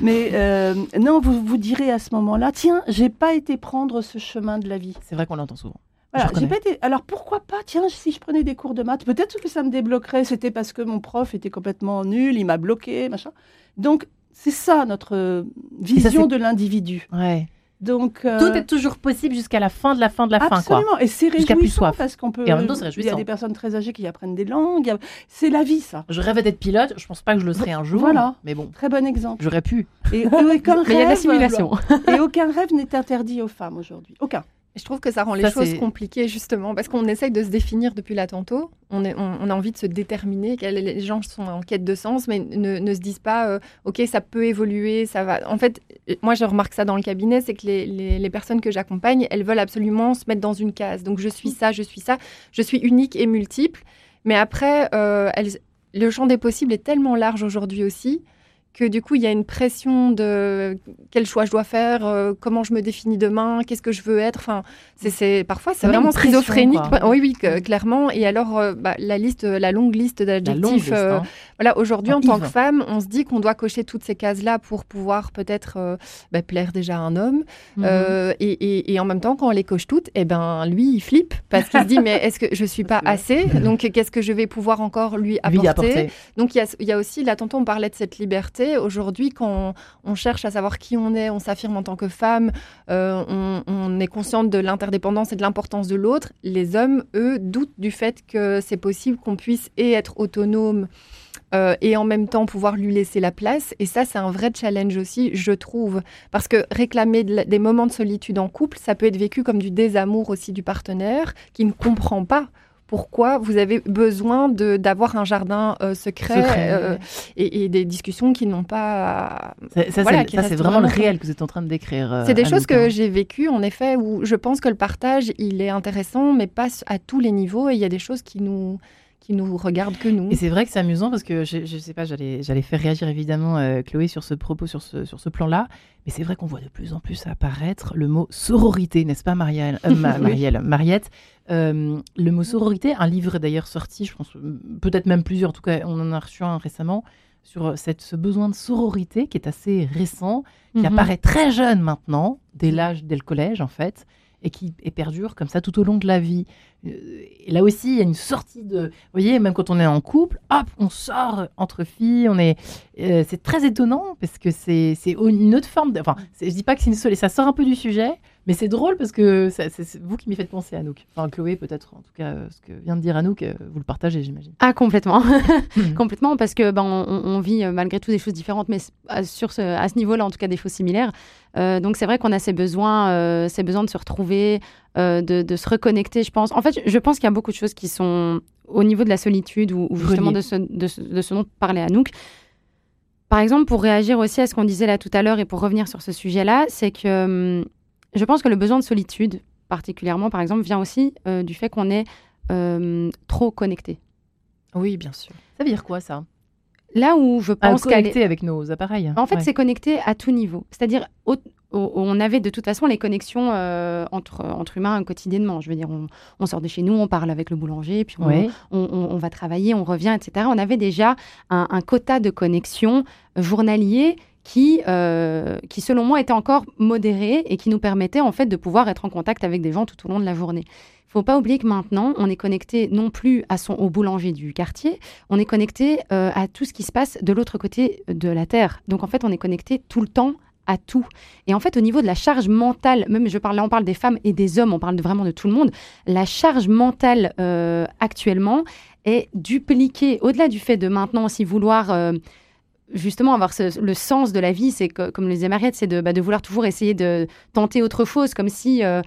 [SPEAKER 5] Mais euh, non, vous vous direz à ce moment-là, tiens, j'ai pas été prendre ce chemin de la vie.
[SPEAKER 2] C'est vrai qu'on l'entend souvent.
[SPEAKER 5] Voilà, pas été. Alors pourquoi pas Tiens, si je prenais des cours de maths, peut-être que ça me débloquerait. C'était parce que mon prof était complètement nul, il m'a bloqué, machin. Donc c'est ça notre vision de l'individu.
[SPEAKER 2] Ouais.
[SPEAKER 5] Donc euh,
[SPEAKER 2] Tout est toujours possible jusqu'à la fin de la fin de la fin,
[SPEAKER 5] absolument. Et c'est réjouissant parce qu'on peut.
[SPEAKER 2] Et en même temps, c'est
[SPEAKER 5] Il y
[SPEAKER 2] réjouissant.
[SPEAKER 5] a des personnes très âgées qui apprennent des langues. a- C'est la vie, ça.
[SPEAKER 2] Je rêvais d'être pilote, je pense pas que je le serai un jour.
[SPEAKER 5] Voilà.
[SPEAKER 2] Mais bon,
[SPEAKER 5] Très bon exemple.
[SPEAKER 2] j'aurais pu.
[SPEAKER 5] Et, et aucun
[SPEAKER 4] Mais il y a la
[SPEAKER 5] rêve-
[SPEAKER 4] simulation.
[SPEAKER 5] Et aucun rêve n'est interdit aux femmes aujourd'hui. Aucun.
[SPEAKER 3] Je trouve que ça rend les choses compliquées justement parce qu'on essaye de se définir depuis là tantôt. On, est- on, on a envie de se déterminer. Les gens sont en quête de sens, mais ne, ne se disent pas euh, OK, ça peut évoluer, ça va. En fait, moi je remarque ça dans le cabinet, c'est que les, les- les personnes que j'accompagne, elles veulent absolument se mettre dans une case. Donc je suis ça, je suis ça, je suis unique et multiple. Mais après, euh, elles- le champ des possibles est tellement large aujourd'hui aussi que du coup, il y a une pression de quel choix je dois faire, euh, comment je me définis demain, qu'est-ce que je veux être. Enfin, c'est parfois c'est vraiment schizophrénique. Oui, oui, clairement. Et alors, euh, bah, la liste, la longue liste d'adjectifs. Euh, hein. Voilà, aujourd'hui, en tant que femme, on se dit qu'on doit cocher toutes ces cases-là pour pouvoir peut-être bah, plaire déjà à un homme. Mhm. Et, et, en même temps, quand on les coche toutes, eh ben, lui, il flippe parce qu'il se dit mais est-ce que je suis pas assez? Donc, qu'est-ce que je vais pouvoir encore lui apporter, Donc, il y a, y a aussi là, tantôt, on parlait de cette liberté Aujourd'hui, quand on, cherche à savoir qui on est, on s'affirme en tant que femme, euh, on, est consciente de l'interdépendance et de l'importance de l'autre. Les hommes, eux, doutent du fait que c'est possible qu'on puisse et être autonome euh, et en même temps pouvoir lui laisser la place. Et ça, c'est un vrai challenge aussi, je trouve. Parce que réclamer des moments de solitude en couple, ça peut être vécu comme du désamour aussi du partenaire qui ne comprend pas pourquoi vous avez besoin d'avoir un jardin euh, secret, euh, et, des discussions qui n'ont pas.
[SPEAKER 2] Ça, c'est vraiment le réel que vous êtes en train de décrire.
[SPEAKER 3] Euh, c'est des choses que j'ai vécues, en effet, où je pense que le partage, il est intéressant, mais pas à tous les niveaux. Et il y a des choses qui nous qui nous regardent que nous.
[SPEAKER 2] Et c'est vrai que c'est amusant parce que je, ne sais pas, j'allais, j'allais faire réagir évidemment Chloé sur ce propos, sur ce, sur ce plan-là, mais c'est vrai qu'on voit de plus en plus apparaître le mot sororité, n'est-ce pas, Marielle, Marielle Mariette euh, le mot sororité, un livre d'ailleurs sorti, je pense, peut-être même plusieurs, en tout cas, on en a reçu un récemment, sur cette, ce besoin de sororité qui est assez récent, qui mhm. apparaît très jeune maintenant, dès l'âge, dès le collège en fait, et qui perdure comme ça tout au long de la vie. Euh, et là aussi, il y a une sortie de. Vous voyez, même quand on est en couple, hop, on sort entre filles. On est. Euh, c'est très étonnant parce que c'est une autre forme. Enfin, je dis pas que c'est une ça sort un peu du sujet, mais c'est drôle parce que c'est vous qui m'y faites penser, Anouk. Enfin, Chloé, peut-être, en tout cas, ce que vient de dire Anouk, euh, vous le partagez, j'imagine.
[SPEAKER 4] Ah, complètement. Complètement, parce que ben, on, vit malgré tout des choses différentes, mais sur ce, à ce niveau-là, en tout cas, des choses similaires. donc, c'est vrai qu'on a ces besoins, ces besoins de se retrouver, de, de, se reconnecter, je pense. En fait, je pense qu'il y a beaucoup de choses qui sont au niveau de la solitude ou, justement de ce, de, ce, dont parlait Anouk. Par exemple, pour réagir aussi à ce qu'on disait là tout à l'heure et pour revenir sur ce sujet-là, c'est que hum, je pense que le besoin de solitude, particulièrement, par exemple, vient aussi euh, du fait qu'on est hum, trop connecté.
[SPEAKER 2] Oui, bien sûr. Ça veut dire quoi ça?
[SPEAKER 4] Là où je pense
[SPEAKER 2] qu'elle connecté avec nos appareils.
[SPEAKER 4] En fait, c'est connecté à tout niveau. C'est-à-dire on avait de toute façon les connexions euh, entre, entre humains quotidiennement. Je veux dire, on, sort de chez nous, on parle avec le boulanger, puis on, va travailler, on revient, etc. On avait déjà un, quota de connexions journalier qui, euh, qui, selon moi, était encore modéré et qui nous permettait en fait de pouvoir être en contact avec des gens tout au long de la journée. Il faut pas oublier que maintenant, on est connecté non plus au boulanger du quartier, on est connecté euh, à tout ce qui se passe de l'autre côté de la Terre. Donc en fait, on est connecté tout le temps à tout. Et en fait, au niveau de la charge mentale, même je parle, là, on parle des femmes et des hommes, on parle vraiment de tout le monde, la charge mentale euh, actuellement est dupliquée. Au-delà du fait de maintenant aussi vouloir justement avoir le sens de la vie, c'est comme le disait Mariette, c'est de, bah, de, vouloir toujours essayer de tenter autre chose, comme si euh,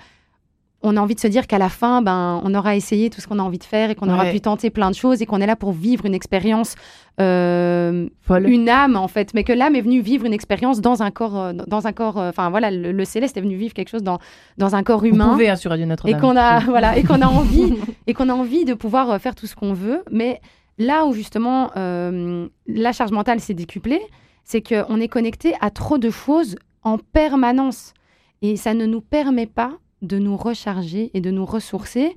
[SPEAKER 4] on a envie de se dire qu'à la fin, ben, on aura essayé tout ce qu'on a envie de faire et qu'on aura pu tenter plein de choses et qu'on est là pour vivre une expérience, euh, une âme en fait, mais que l'âme est venue vivre une expérience dans un corps, euh, dans un corps. Enfin voilà, le, céleste est venu vivre quelque chose dans dans un corps humain. Vous
[SPEAKER 2] pouvez, hein, sur Radio Notre-Dame.
[SPEAKER 4] Et qu'on a voilà et qu'on a envie et qu'on a envie de pouvoir faire tout ce qu'on veut, mais là où justement la charge mentale s'est décuplée, c'est qu'on est connecté à trop de choses en permanence et ça ne nous permet pas de nous recharger et de nous ressourcer,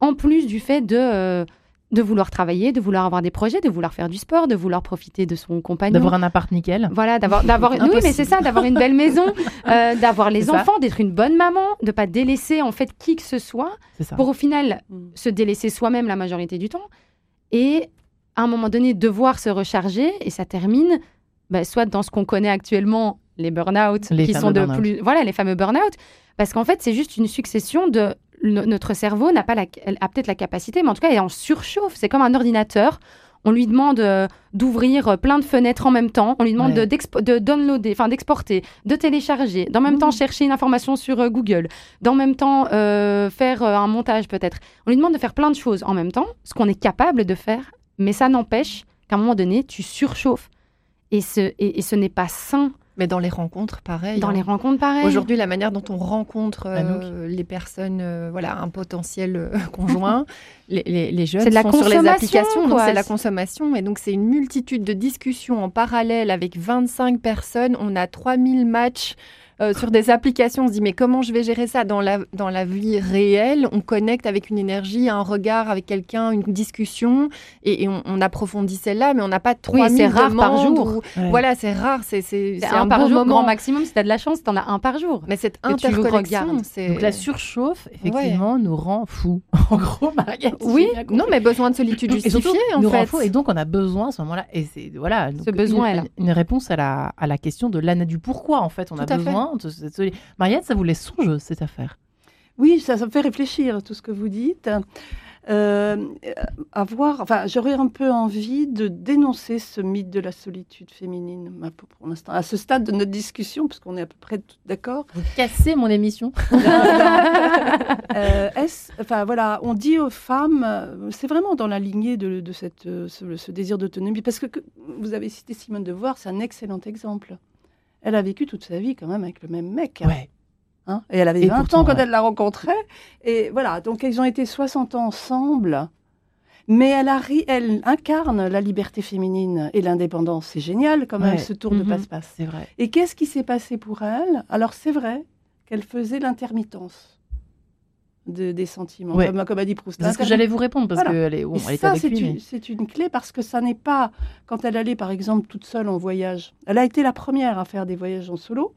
[SPEAKER 4] en plus du fait de, euh, de vouloir travailler, de vouloir avoir des projets, de vouloir faire du sport, de vouloir profiter de son compagnon.
[SPEAKER 2] D'avoir un appart nickel.
[SPEAKER 4] Voilà, d'avoir... d'avoir oui, mais c'est ça, d'avoir une belle maison, euh, d'avoir les enfants, d'être une bonne maman, de pas délaisser en fait qui que ce soit, pour au final mm. se délaisser soi-même la majorité du temps, et à un moment donné devoir se recharger, et ça termine bah, soit dans ce qu'on connaît actuellement, les burn-out, qui sont de plus... Voilà, les fameux burn-out, parce qu'en fait, c'est juste une succession de. notre cerveau n'a pas la, a peut-être la capacité, mais en tout cas, il est en surchauffe. C'est comme un ordinateur. On lui demande euh, d'ouvrir euh, plein de fenêtres en même temps. On lui demande de, de, downloader, enfin d'exporter, de télécharger, d'en même temps mmh. chercher une information sur euh, Google, d'en même temps faire un montage peut-être. On lui demande de faire plein de choses en même temps, ce qu'on est capable de faire, mais ça n'empêche qu'à un moment donné, tu surchauffes. Et ce, et ce n'est pas sain
[SPEAKER 3] Mais dans les rencontres, pareil.
[SPEAKER 4] Dans
[SPEAKER 3] hein.
[SPEAKER 4] les rencontres, pareil.
[SPEAKER 3] Aujourd'hui, la manière dont on rencontre euh,
[SPEAKER 2] Anouk.
[SPEAKER 3] les personnes, euh, voilà, un potentiel euh, conjoint, les, les, les jeunes
[SPEAKER 4] de la
[SPEAKER 3] sont sur les
[SPEAKER 4] consommation,
[SPEAKER 3] applications, donc c'est la consommation. Et donc, c'est une multitude de discussions en parallèle avec 25 personnes. On a 3000 matchs. Euh, sur des applications, on se dit mais comment je vais gérer ça dans la, dans la vie réelle? On connecte avec une énergie, un regard avec quelqu'un, une discussion, et, et on, on approfondit celle-là, mais on n'a pas 3000
[SPEAKER 4] c'est rare par jour.
[SPEAKER 3] ou-
[SPEAKER 2] Ouais.
[SPEAKER 3] Voilà, c'est rare, c'est
[SPEAKER 4] un,
[SPEAKER 3] un,
[SPEAKER 4] par jour,
[SPEAKER 3] moment.
[SPEAKER 4] grand maximum. Si t'as de la chance, t'en as un par jour.
[SPEAKER 3] Mais cette
[SPEAKER 4] tu
[SPEAKER 3] interconnexion, c'est...
[SPEAKER 2] Donc la surchauffe, effectivement, nous rend fous. en gros, Mariette.
[SPEAKER 3] Oui, non, mais besoin de solitude
[SPEAKER 2] Et surtout,
[SPEAKER 3] justifiée, en
[SPEAKER 2] nous rend fous, et donc on a besoin à ce moment-là, et c'est voilà, donc
[SPEAKER 4] Ce besoin
[SPEAKER 2] une, une réponse à la, à la question de l'ana du pourquoi en fait on a
[SPEAKER 3] Tout
[SPEAKER 2] besoin soli- Mariette, ça vous laisse songeuse cette affaire?
[SPEAKER 5] Oui, ça, ça me fait réfléchir tout ce que vous dites. Euh, avoir, enfin, j'aurais un peu envie de dénoncer ce mythe de la solitude féminine, pour, l'instant, à ce stade de notre discussion, parce qu'on est à peu près tous d'accord.
[SPEAKER 2] Vous cassez mon émission.
[SPEAKER 5] Euh, enfin voilà, on dit aux femmes, euh, c'est vraiment dans la lignée de, de cette, euh, ce, ce désir d'autonomie, parce que, que vous avez cité Simone de Beauvoir, c'est un excellent exemple. Elle a vécu toute sa vie quand même avec le même mec.
[SPEAKER 2] Ouais.
[SPEAKER 5] Hein, et elle avait
[SPEAKER 2] Et
[SPEAKER 5] 20
[SPEAKER 2] pourtant,
[SPEAKER 5] ans quand
[SPEAKER 2] ouais.
[SPEAKER 5] elle l'a rencontré. Et voilà, donc ils ont été 60 ans ensemble. Mais elle, arri- elle incarne la liberté féminine et l'indépendance. C'est génial quand même
[SPEAKER 2] Ouais.
[SPEAKER 5] ce tour de
[SPEAKER 2] Mhm.
[SPEAKER 5] passe-passe.
[SPEAKER 2] C'est vrai.
[SPEAKER 5] Et qu'est-ce qui s'est passé pour elle? Alors c'est vrai qu'elle faisait l'intermittence de- des sentiments,
[SPEAKER 2] Ouais.
[SPEAKER 5] comme, comme a dit Proust.
[SPEAKER 2] C'est ce que j'allais vous répondre parce
[SPEAKER 5] Voilà.
[SPEAKER 2] qu'elle est, bon,
[SPEAKER 5] Et
[SPEAKER 2] elle est
[SPEAKER 5] ça,
[SPEAKER 2] avec
[SPEAKER 5] c'est
[SPEAKER 2] lui.
[SPEAKER 5] une,
[SPEAKER 2] mais-
[SPEAKER 5] c'est une clé parce que ça n'est pas quand elle allait, par exemple, toute seule en voyage. Elle a été la première à faire des voyages en solo.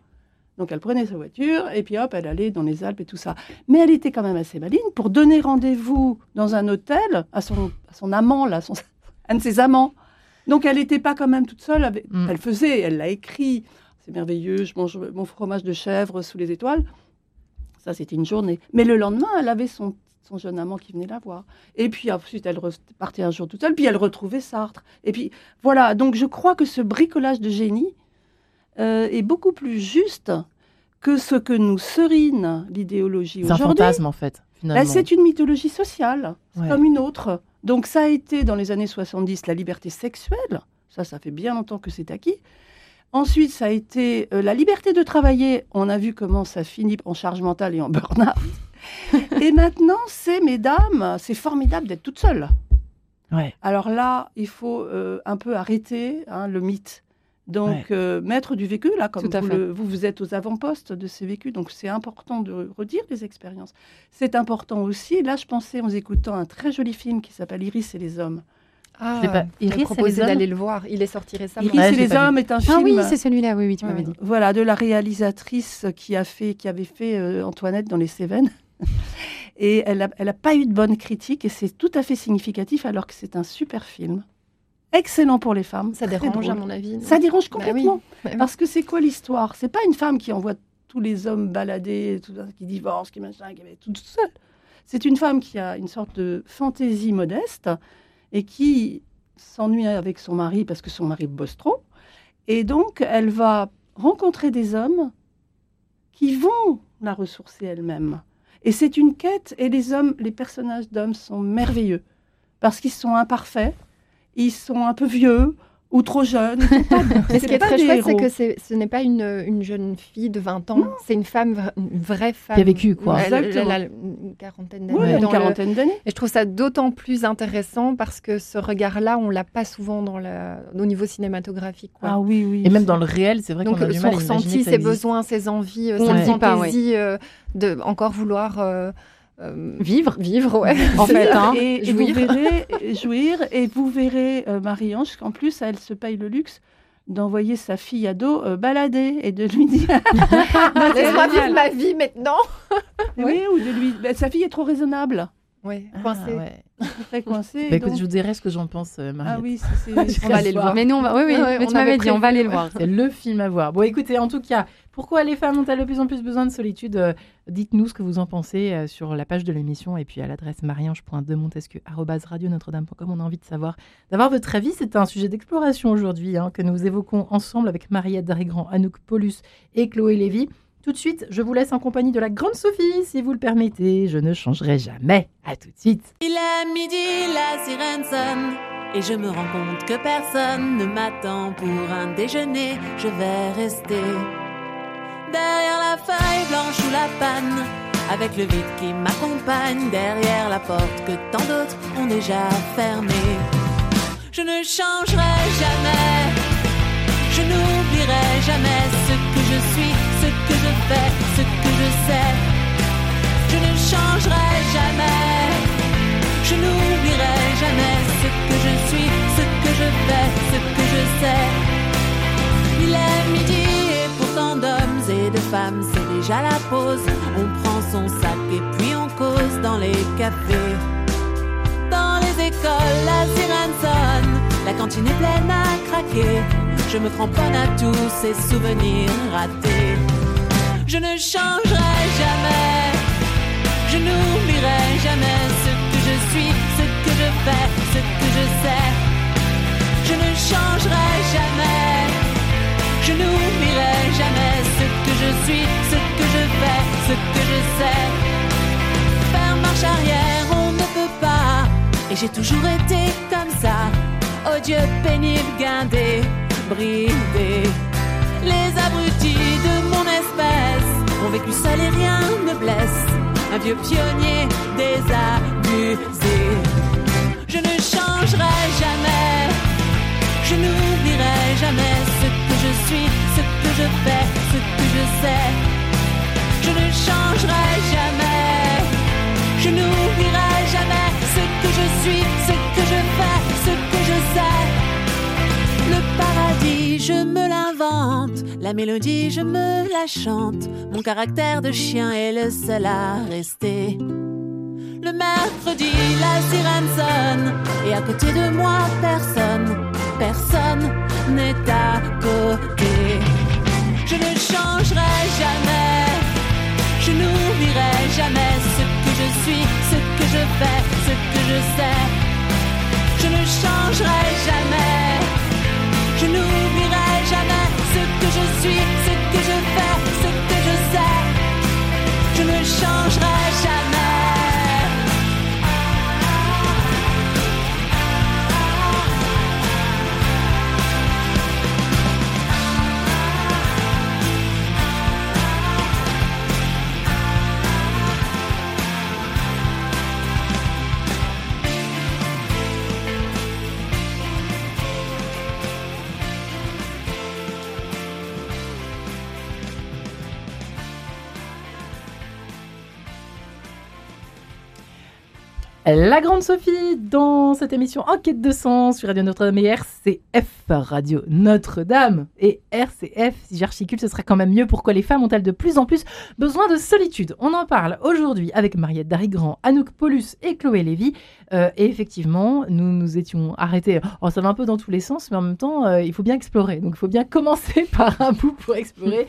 [SPEAKER 5] Donc elle prenait sa voiture et puis hop, elle allait dans les Alpes et tout ça. Mais elle était quand même assez maligne pour donner rendez-vous dans un hôtel à son, à son amant, là, son, un de ses amants. Donc elle n'était pas quand même toute seule. avec-
[SPEAKER 2] Mm.
[SPEAKER 5] Elle faisait, elle l'a écrit. C'est merveilleux, je mange mon fromage de chèvre sous les étoiles. Ça, c'était une journée. Mais le lendemain, elle avait son, son jeune amant qui venait la voir. Et puis ensuite, elle partait un jour toute seule, puis elle retrouvait Sartre. Et puis voilà, donc je crois que ce bricolage de génie euh, est beaucoup plus juste que ce que nous serine l'idéologie
[SPEAKER 2] C'est un
[SPEAKER 5] aujourd'hui.
[SPEAKER 2] fantasme en fait. Finalement.
[SPEAKER 5] c'est une mythologie sociale,
[SPEAKER 2] Ouais.
[SPEAKER 5] comme une autre. Donc ça a été dans les années 70 la liberté sexuelle, ça ça fait bien longtemps que c'est acquis. Ensuite, ça a été euh, la liberté de travailler. On a vu comment ça finit en charge mentale et en burn-out. et maintenant, c'est, mesdames, c'est formidable d'être toute seule.
[SPEAKER 2] Ouais.
[SPEAKER 5] Alors là, il faut euh, un peu arrêter hein, le mythe. Donc, euh, mettre du vécu, là, comme vous, le- vous, vous êtes aux avant-postes de ces vécus. Donc, c'est important de redire les expériences. C'est important aussi, là, je pensais en écoutant un très joli film qui s'appelle Iris et les hommes.
[SPEAKER 3] Ah,
[SPEAKER 2] pas.
[SPEAKER 3] il
[SPEAKER 2] Iris
[SPEAKER 3] proposé d'aller le voir. Il est sorti récemment.
[SPEAKER 5] Iris
[SPEAKER 2] Ouais,
[SPEAKER 5] et les
[SPEAKER 2] vu.
[SPEAKER 5] hommes est un
[SPEAKER 4] Ah
[SPEAKER 5] film.
[SPEAKER 4] oui, c'est celui-là, oui, oui, tu m'avais dit.
[SPEAKER 5] Voilà, de la réalisatrice qui, a fait, qui avait fait euh, Antoinette dans les Cévennes. Et elle n'a elle a pas eu de bonne critique et c'est tout à fait significatif alors que c'est un super film. Excellent pour les femmes.
[SPEAKER 3] Ça dérange, à mon avis. non
[SPEAKER 5] Ça dérange
[SPEAKER 3] Bah
[SPEAKER 5] complètement.
[SPEAKER 3] Bah oui.
[SPEAKER 5] Parce que c'est quoi l'histoire? C'est pas une femme qui envoie tous les hommes balader, tout qui divorce, qui machin, qui est toute seule. C'est une femme qui a une sorte de fantaisie modeste et qui s'ennuie avec son mari parce que son mari bosse trop. Et donc, elle va rencontrer des hommes qui vont la ressourcer elle-même. Et c'est une quête, et les hommes, les personnages d'hommes sont merveilleux parce qu'ils sont imparfaits, ils sont un peu vieux ou trop pas-
[SPEAKER 3] Mais ce qui est très chouette, c'est que ce n'est pas une, une jeune fille de 20 ans, c'est une femme, une vraie femme.
[SPEAKER 2] Qui a vécu, quoi.
[SPEAKER 3] Elle, elle
[SPEAKER 5] Exactement.
[SPEAKER 3] a une quarantaine d'années.
[SPEAKER 5] A une
[SPEAKER 3] le-
[SPEAKER 5] quarantaine d'années.
[SPEAKER 3] Et je trouve ça d'autant plus intéressant parce que ce regard-là, on l'a pas souvent dans la... au niveau cinématographique. quoi.
[SPEAKER 5] Ah oui, oui.
[SPEAKER 2] Et même dans le réel, c'est vrai qu'on a du
[SPEAKER 3] son
[SPEAKER 2] mal à imaginer
[SPEAKER 3] ressenti, ses
[SPEAKER 2] existe.
[SPEAKER 3] besoins, ses envies, euh, sa fantaisie euh, de encore vouloir euh, euh,
[SPEAKER 4] Vivre,
[SPEAKER 3] vivre, ouais.
[SPEAKER 4] en fait. Hein.
[SPEAKER 5] et, et vous
[SPEAKER 3] jouir.
[SPEAKER 5] verrez jouir et vous verrez euh, Marie-Ange qu'en plus elle se paye le luxe d'envoyer sa fille ado euh, balader et de lui dire
[SPEAKER 3] Laisse-moi vivre ma vie maintenant.
[SPEAKER 5] oui ou de lui ben, sa fille est trop raisonnable
[SPEAKER 3] Ouais,
[SPEAKER 2] Ah,
[SPEAKER 3] coincée.
[SPEAKER 2] ouais.
[SPEAKER 5] très coincée
[SPEAKER 2] Bah, écoute, je vous dirai ce que j'en pense, euh, Mariette.
[SPEAKER 5] ah oui c'est- c'est-
[SPEAKER 3] On va aller le voir.
[SPEAKER 4] Mais nous, on va... oui, oui,
[SPEAKER 3] Ouais,
[SPEAKER 4] mais
[SPEAKER 3] on
[SPEAKER 4] tu m'avais dit, on va aller le voir.
[SPEAKER 2] C'est le film à voir. Bon, écoutez, en tout cas, pourquoi les femmes ont-elles de plus en plus besoin de solitude Euh, Dites-nous ce que vous en pensez euh, sur la page de l'émission et puis à l'adresse mariange.demontesquieu.com. On a envie de savoir, d'avoir votre avis. C'est un sujet d'exploration aujourd'hui hein, que nous évoquons ensemble avec Mariette Darigrand, Anouk Paulus et Chloé Lévy. Tout de suite, je vous laisse en compagnie de la grande Sophie, si vous le permettez. Je ne changerai jamais. À tout de suite.
[SPEAKER 7] Il est midi, la sirène. Et je me rends compte que personne ne m'attend pour un déjeuner. Je vais rester derrière la feuille blanche ou la panne. Avec le vide qui m'accompagne derrière la porte que tant d'autres ont déjà fermée. Je ne changerai jamais. Je n'oublierai jamais ce que je suis, ce que je fais, ce que je sais. Je ne changerai jamais. Je n'oublierai jamais ce que je suis, ce que je fais, ce que je sais. C'est déjà la pause. On prend son sac et puis on cause dans les cafés. Dans les écoles, la sirène sonne, la cantine est pleine à craquer. Je me cramponne à tous ces souvenirs ratés. Je ne changerai jamais, je n'oublierai jamais ce que je suis, ce que je fais, ce que je sais. Je ne changerai jamais, je n'oublierai jamais ce que je suis, ce que je fais, ce que je sais. Faire marche arrière, on ne peut pas, et j'ai toujours été comme ça. Odieux, pénible, guindé, bridé. Les abrutis de mon espèce ont vécu seul et rien ne blesse. Un vieux pionnier désabusé. Je ne changerai jamais. Je n'oublierai jamais ce que je suis, je fais, ce que je sais. Je ne changerai jamais. Je n'oublierai jamais ce que je suis, ce que je fais, ce que je sais. Le paradis, je me l'invente. La mélodie, je me la chante. Mon caractère de chien est le seul à rester. Le mercredi, la sirène sonne. Et à côté de moi, personne, personne n'est à côté. Je ne changerai jamais. Je n'oublierai jamais ce que je suis, ce que je fais, ce que je sais. Je ne changerai jamais. Je n'oublierai jamais ce que je suis, ce que je fais, ce que je sais. Je ne changerai
[SPEAKER 2] La grande Sophie dans cette émission Enquête de sens sur Radio Notre-Dame et RCF, Radio Notre-Dame. Et RCF, si j'articule, ce serait quand même mieux. Pourquoi les femmes ont-elles de plus en plus besoin de solitude? On en parle aujourd'hui avec Mariette Darigrand, Anouk Paulus et Chloé Lévy. Euh, et effectivement, nous nous étions arrêtés. Oh, ça va un peu dans tous les sens, mais en même temps, euh, il faut bien explorer. Donc il faut bien commencer par un bout pour explorer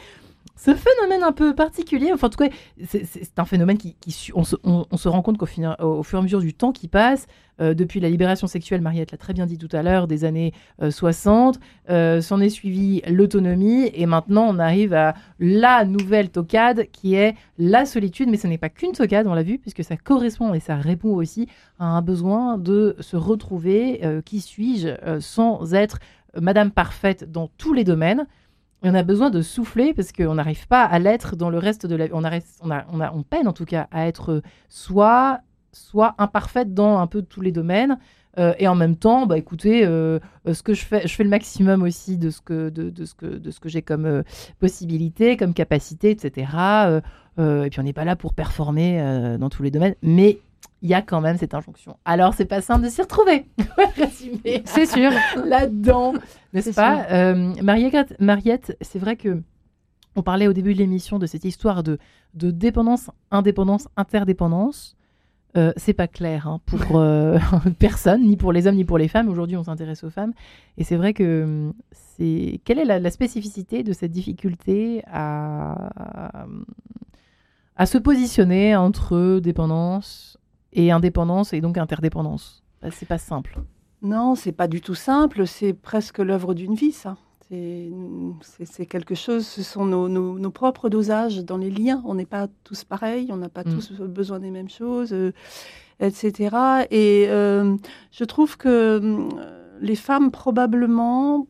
[SPEAKER 2] ce phénomène un peu particulier, enfin en tout cas, c'est un phénomène qui, on, se, rend compte qu'au au fur et à mesure du temps qui passe, euh, depuis la libération sexuelle, Mariette l'a très bien dit tout à l'heure, des années 60, euh, euh, s'en est suivi l'autonomie, et maintenant on arrive à la nouvelle tocade qui est la solitude, mais ce n'est pas qu'une tocade, on l'a vu, puisque ça correspond et ça répond aussi à un besoin de se retrouver, qui suis-je, sans être Madame Parfaite dans tous les domaines on a besoin de souffler parce qu'on n'arrive pas à l'être dans le reste de la vie. On, peine en tout cas à être soit, soit imparfaite dans un peu tous les domaines. Euh, et en même temps, bah, écoutez, euh, euh, ce que je fais, je fais le maximum aussi de ce que, de ce que, de ce que j'ai comme possibilité, comme capacité, etc. et puis on n'est pas là pour performer dans tous les domaines, mais il y a quand même cette injonction. Alors, c'est pas simple de s'y retrouver,
[SPEAKER 4] C'est sûr.
[SPEAKER 2] Là-dedans, n'est-ce pas euh, Mariette, Mariette c'est vrai que on parlait au début de l'émission de cette histoire de, de dépendance, indépendance, interdépendance. Euh, c'est pas clair hein, pour euh, personne, ni pour les hommes ni pour les femmes. Aujourd'hui, on s'intéresse aux femmes. Et c'est vrai que c'est. Quelle est la, la, spécificité de cette difficulté à, à se positionner entre dépendance, et indépendance et donc interdépendance. Bah, c'est pas simple.
[SPEAKER 5] Non, c'est pas du tout simple. C'est presque l'œuvre d'une vie, ça. C'est quelque chose, ce sont nos, nos, nos, propres dosages dans les liens. On n'est pas tous pareils, on n'a pas mm. tous besoin des mêmes choses, euh, etc. Et euh, je trouve que euh, les femmes, probablement,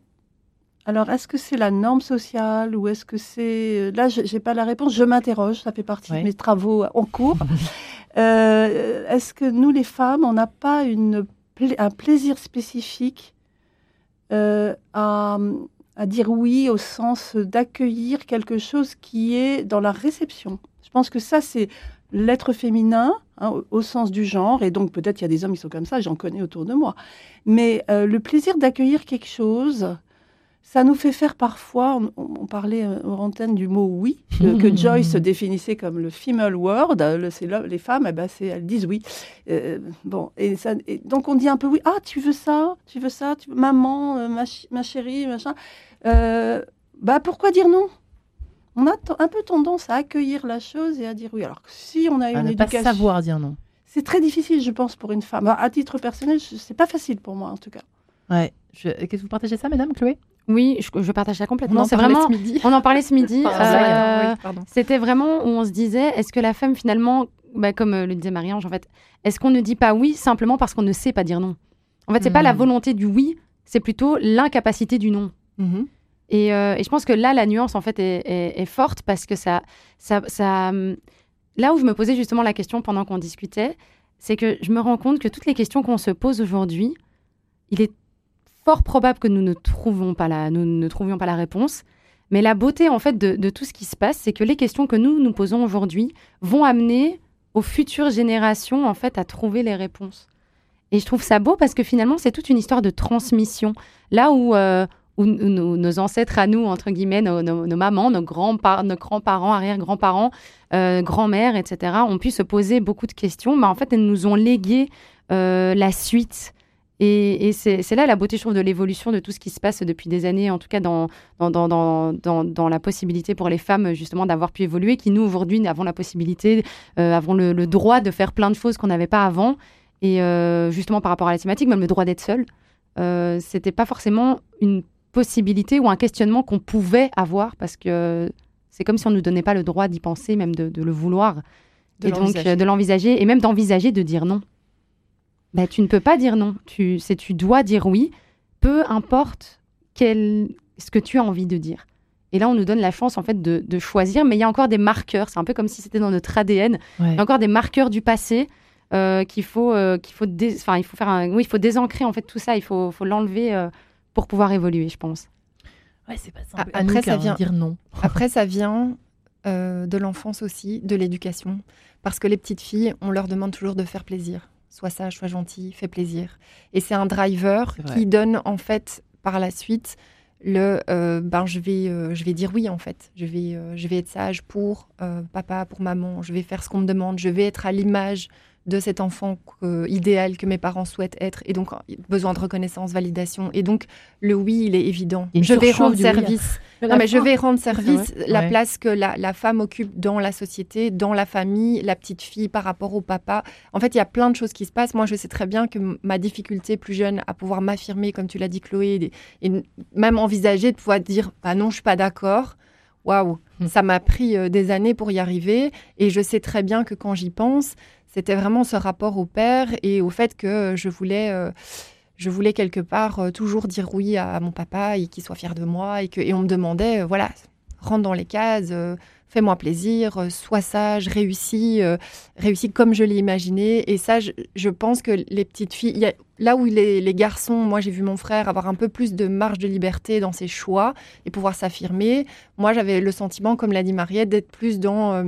[SPEAKER 5] alors, est-ce que c'est la norme sociale ou est-ce que c'est... Là, je n'ai pas la réponse, je m'interroge, ça fait partie de mes travaux en cours. euh, est-ce que nous, les femmes, on n'a pas un plaisir spécifique euh, à, dire oui au sens d'accueillir quelque chose qui est dans la réception? Je pense que ça, c'est l'être féminin hein, au, au, sens du genre, et donc peut-être il y a des hommes qui sont comme ça, j'en connais autour de moi. Mais euh, le plaisir d'accueillir quelque chose ça nous fait faire parfois, on, on parlait en antenne du mot oui, que, que Joyce définissait comme le female word, le, c'est les femmes, eh ben elles disent oui. Euh, bon, et, ça, et, donc on dit un peu oui, ah tu veux ça, tu veux ça, tu veux, maman, euh, ma, ma, chérie, machin. Euh, bah pourquoi dire non? On a un peu tendance à accueillir la chose et à dire oui. Alors que si on a une
[SPEAKER 2] ne
[SPEAKER 5] éducation,
[SPEAKER 2] pas savoir dire non.
[SPEAKER 5] C'est très difficile, je pense, pour une femme. À titre personnel, c'est pas facile pour moi en tout cas.
[SPEAKER 2] Ouais. Qu'est-ce que vous partagez ça, madame Chloé?
[SPEAKER 4] Oui, je, je, partage ça complètement. C'est vraiment. On en parlait ce midi. euh, C'était vraiment où on se disait est-ce que la femme, finalement, bah, comme le disait Marie-Ange, en fait, est-ce qu'on ne dit pas oui simplement parce qu'on ne sait pas dire non? En fait, c'est mmh. pas la volonté du oui, c'est plutôt l'incapacité du non. Mmh. Et, euh, et, je pense que là, la nuance, en fait, est, est, est forte parce que ça, ça, ça. Là où je me posais justement la question pendant qu'on discutait, c'est que je me rends compte que toutes les questions qu'on se pose aujourd'hui, il est fort probable que nous ne, trouvons pas la, nous ne trouvions pas la réponse. Mais la beauté, en fait, de, tout ce qui se passe, c'est que les questions que nous nous posons aujourd'hui vont amener aux futures générations, en fait, à trouver les réponses. Et je trouve ça beau parce que finalement, c'est toute une histoire de transmission. Là où, euh, où nos, ancêtres à nous, entre guillemets, nos, mamans, nos grands-parents, nos grands-parents, arrière-grands-parents, euh, grand-mères, etc., ont pu se poser beaucoup de questions, mais en fait, elles nous ont légué euh, la suite, et, et c'est là la beauté, je trouve, de l'évolution de tout ce qui se passe depuis des années, en tout cas dans, dans, dans, dans, dans la possibilité pour les femmes, justement, d'avoir pu évoluer, qui, nous, aujourd'hui, avons la possibilité, euh, avons le, le, droit de faire plein de choses qu'on n'avait pas avant. Et euh, justement, par rapport à la thématique, même le droit d'être seul, euh, c'était pas forcément une possibilité ou un questionnement qu'on pouvait avoir, parce que c'est comme si on ne nous donnait pas le droit d'y penser, même de, de le vouloir. De et donc, de l'envisager, et même d'envisager de dire non bah, tu ne peux pas dire non. Tu, tu dois dire oui, peu importe quel, ce que tu as envie de dire. Et là, on nous donne la chance en fait de, de choisir, mais il y a encore des marqueurs. C'est un peu comme si c'était dans notre ADN. Ouais. Il y a encore des marqueurs du passé euh, qu'il faut, euh, qu'il faut, enfin, il faut faire un... oui, il faut désancrer en fait tout ça. Il faut, faut l'enlever euh, pour pouvoir évoluer, je pense.
[SPEAKER 2] Ouais, c'est pas simple. Après, ça vient dire non.
[SPEAKER 3] Après, ça vient de l'enfance aussi, de l'éducation, parce que les petites filles, on leur demande toujours de faire plaisir sois sage, sois gentil, fais plaisir. Et c'est un driver qui donne en fait par la suite le euh, ben je vais euh, je vais dire oui en fait. Je vais euh, je vais être sage pour papa pour maman. Je vais faire ce qu'on me demande. Je vais être à l'image de cet enfant euh, idéal que mes parents souhaitent être et donc besoin de reconnaissance, validation et donc le oui il est évident. Je vais rendre service. Oui. Non mais je vais rendre service la ouais. place que la, la, femme occupe dans la société, dans la famille, la petite fille par rapport au papa. En fait il y a plein de choses qui se passent. Moi je sais très bien que ma difficulté plus jeune à pouvoir m'affirmer comme tu l'as dit Chloé et, et, même envisager de pouvoir dire bah non je suis pas d'accord. Waouh, mmh. ça m'a pris euh, des années pour y arriver et je sais très bien que quand j'y pense, c'était vraiment ce rapport au père et au fait que je voulais, euh, je voulais quelque part euh, toujours dire oui à, à mon papa et qu'il soit fier de moi et, que, et on me demandait, euh, voilà, rentre dans les cases, euh, fais-moi plaisir, euh, sois sage, réussis, euh, réussis comme je l'ai imaginé. Et ça, je, pense que les petites filles, là où les, les garçons, moi j'ai vu mon frère avoir un peu plus de marge de liberté dans ses choix et pouvoir s'affirmer, moi j'avais le sentiment, comme l'a dit Mariette, d'être plus dans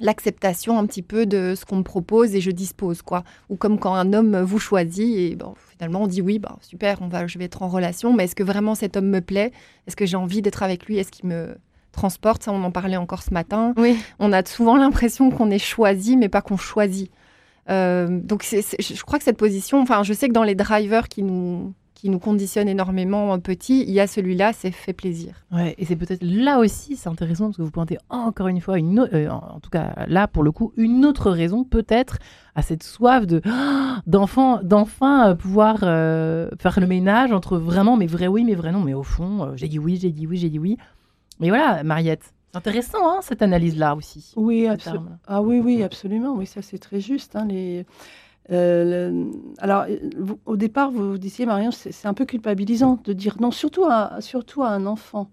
[SPEAKER 3] l'acceptation un petit peu de ce qu'on me propose et je dispose quoi. Ou comme quand un homme vous choisit et bon finalement on dit oui bah super on va je vais être en relation. Mais est-ce que vraiment cet homme me plaît? Est-ce que j'ai envie d'être avec lui? Est-ce qu'il me transporte ça on en parlait encore ce matin
[SPEAKER 4] oui.
[SPEAKER 3] on a souvent l'impression qu'on est choisi mais pas qu'on choisit euh, donc c'est, c'est, je crois que cette position enfin je sais que dans les drivers qui nous qui nous conditionne énormément petit, il y a celui-là, c'est fait plaisir.
[SPEAKER 2] Ouais, et c'est peut-être là aussi, c'est intéressant parce que vous pointez encore une fois, une euh, en tout cas là pour le coup, une autre raison peut-être à cette soif de d'enfant, d'enfin euh, pouvoir euh, faire le ménage entre vraiment mes vrais oui, mes vrais non, mais au fond, j'ai dit oui, j'ai dit oui, j'ai dit oui. Mais voilà, Mariette, c'est intéressant hein, cette analyse-là aussi.
[SPEAKER 5] Oui, absolument. Ah oui, oui, absolument. Oui, ça c'est très juste. Hein, les euh, alors, au départ, vous disiez, Marion, c'est un peu culpabilisant de dire non, surtout à, surtout à un enfant.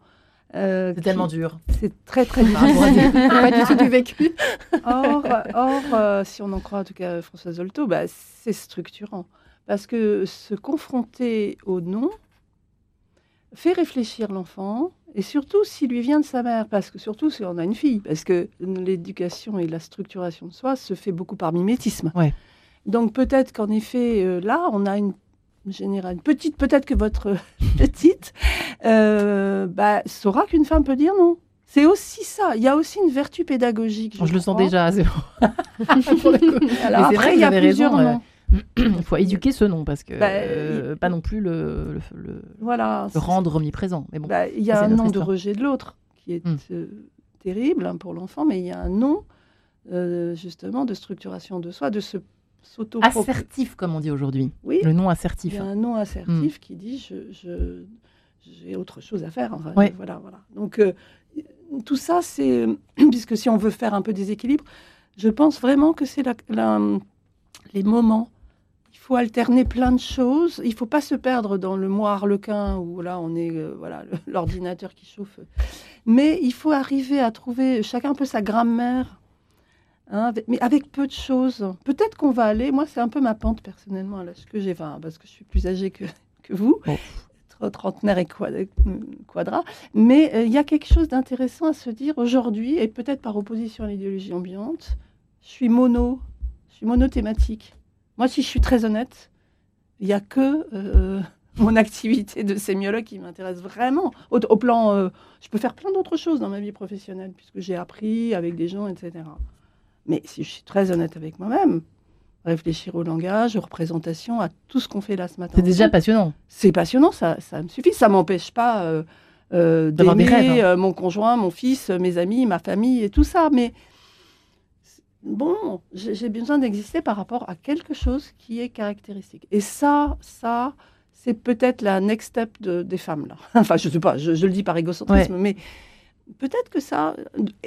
[SPEAKER 2] Euh, c'est tellement dur.
[SPEAKER 5] C'est très, très dur.
[SPEAKER 3] pas du tout du vécu.
[SPEAKER 5] Or, or euh, si on en croit en tout cas François Zolto, bah, c'est structurant. Parce que se confronter au non fait réfléchir l'enfant, et surtout s'il lui vient de sa mère, parce que surtout si on a une fille, parce que l'éducation et la structuration de soi se fait beaucoup par mimétisme.
[SPEAKER 2] Ouais.
[SPEAKER 5] Donc peut-être qu'en effet, euh, là, on a une générale petite, peut-être que votre petite euh, bah, saura qu'une femme peut dire non. C'est aussi ça. Il y a aussi une vertu pédagogique.
[SPEAKER 2] Je, le sens déjà. C'est bon.
[SPEAKER 5] Après, il y a plusieurs
[SPEAKER 2] raison, noms. Il faut éduquer ce nom parce que bah, euh, pas non plus le, le,
[SPEAKER 5] voilà,
[SPEAKER 2] le rendre omniprésent. Mais bon,
[SPEAKER 5] bah, il y a un nom de rejet de l'autre qui est hmm. terrible hein, pour l'enfant, mais il y a un nom justement de structuration de soi, de se
[SPEAKER 2] Assertif, comme on dit aujourd'hui.
[SPEAKER 5] Oui.
[SPEAKER 2] Le nom assertif.
[SPEAKER 5] Il y a un nom assertif qui dit je, j'ai autre chose à faire.
[SPEAKER 2] oui.
[SPEAKER 5] Voilà, voilà. Donc, euh, tout ça, c'est. Puisque si on veut faire un peu des équilibres, je pense vraiment que c'est la, les moments. Faut alterner plein de choses. Il faut pas se perdre dans le moi harlequin où là, on est euh, voilà l'ordinateur qui chauffe. Mais il faut arriver à trouver chacun un peu sa grammaire Hein, mais avec peu de choses. Peut-être qu'on va aller, moi c'est un peu ma pente personnellement à l'âge que j'ai, parce que je suis plus âgée que, que vous, trentenaire et quadra, mais euh, il y a quelque chose d'intéressant à se dire aujourd'hui, et peut-être par opposition à l'idéologie ambiante, je suis mono, je suis monothématique. Moi si je suis très honnête, il n'y a que... Euh, mon activité de sémiologue qui m'intéresse vraiment. Au, plan, euh, je peux faire plein d'autres choses dans ma vie professionnelle, puisque j'ai appris avec des gens, etc. Mais si je suis très honnête avec moi-même, réfléchir au langage, aux représentations, à tout ce qu'on fait là ce matin.
[SPEAKER 2] C'est déjà passionnant.
[SPEAKER 5] C'est passionnant, ça, ça me suffit. Ça m'empêche pas euh, euh, d'aimer hein. mon conjoint, mon fils, mes amis, ma famille et tout ça. Mais bon, j'ai besoin d'exister par rapport à quelque chose qui est caractéristique. Et ça, ça, c'est peut-être la next step des femmes là. enfin, je sais pas, je, le dis par égocentrisme, mais peut-être que ça,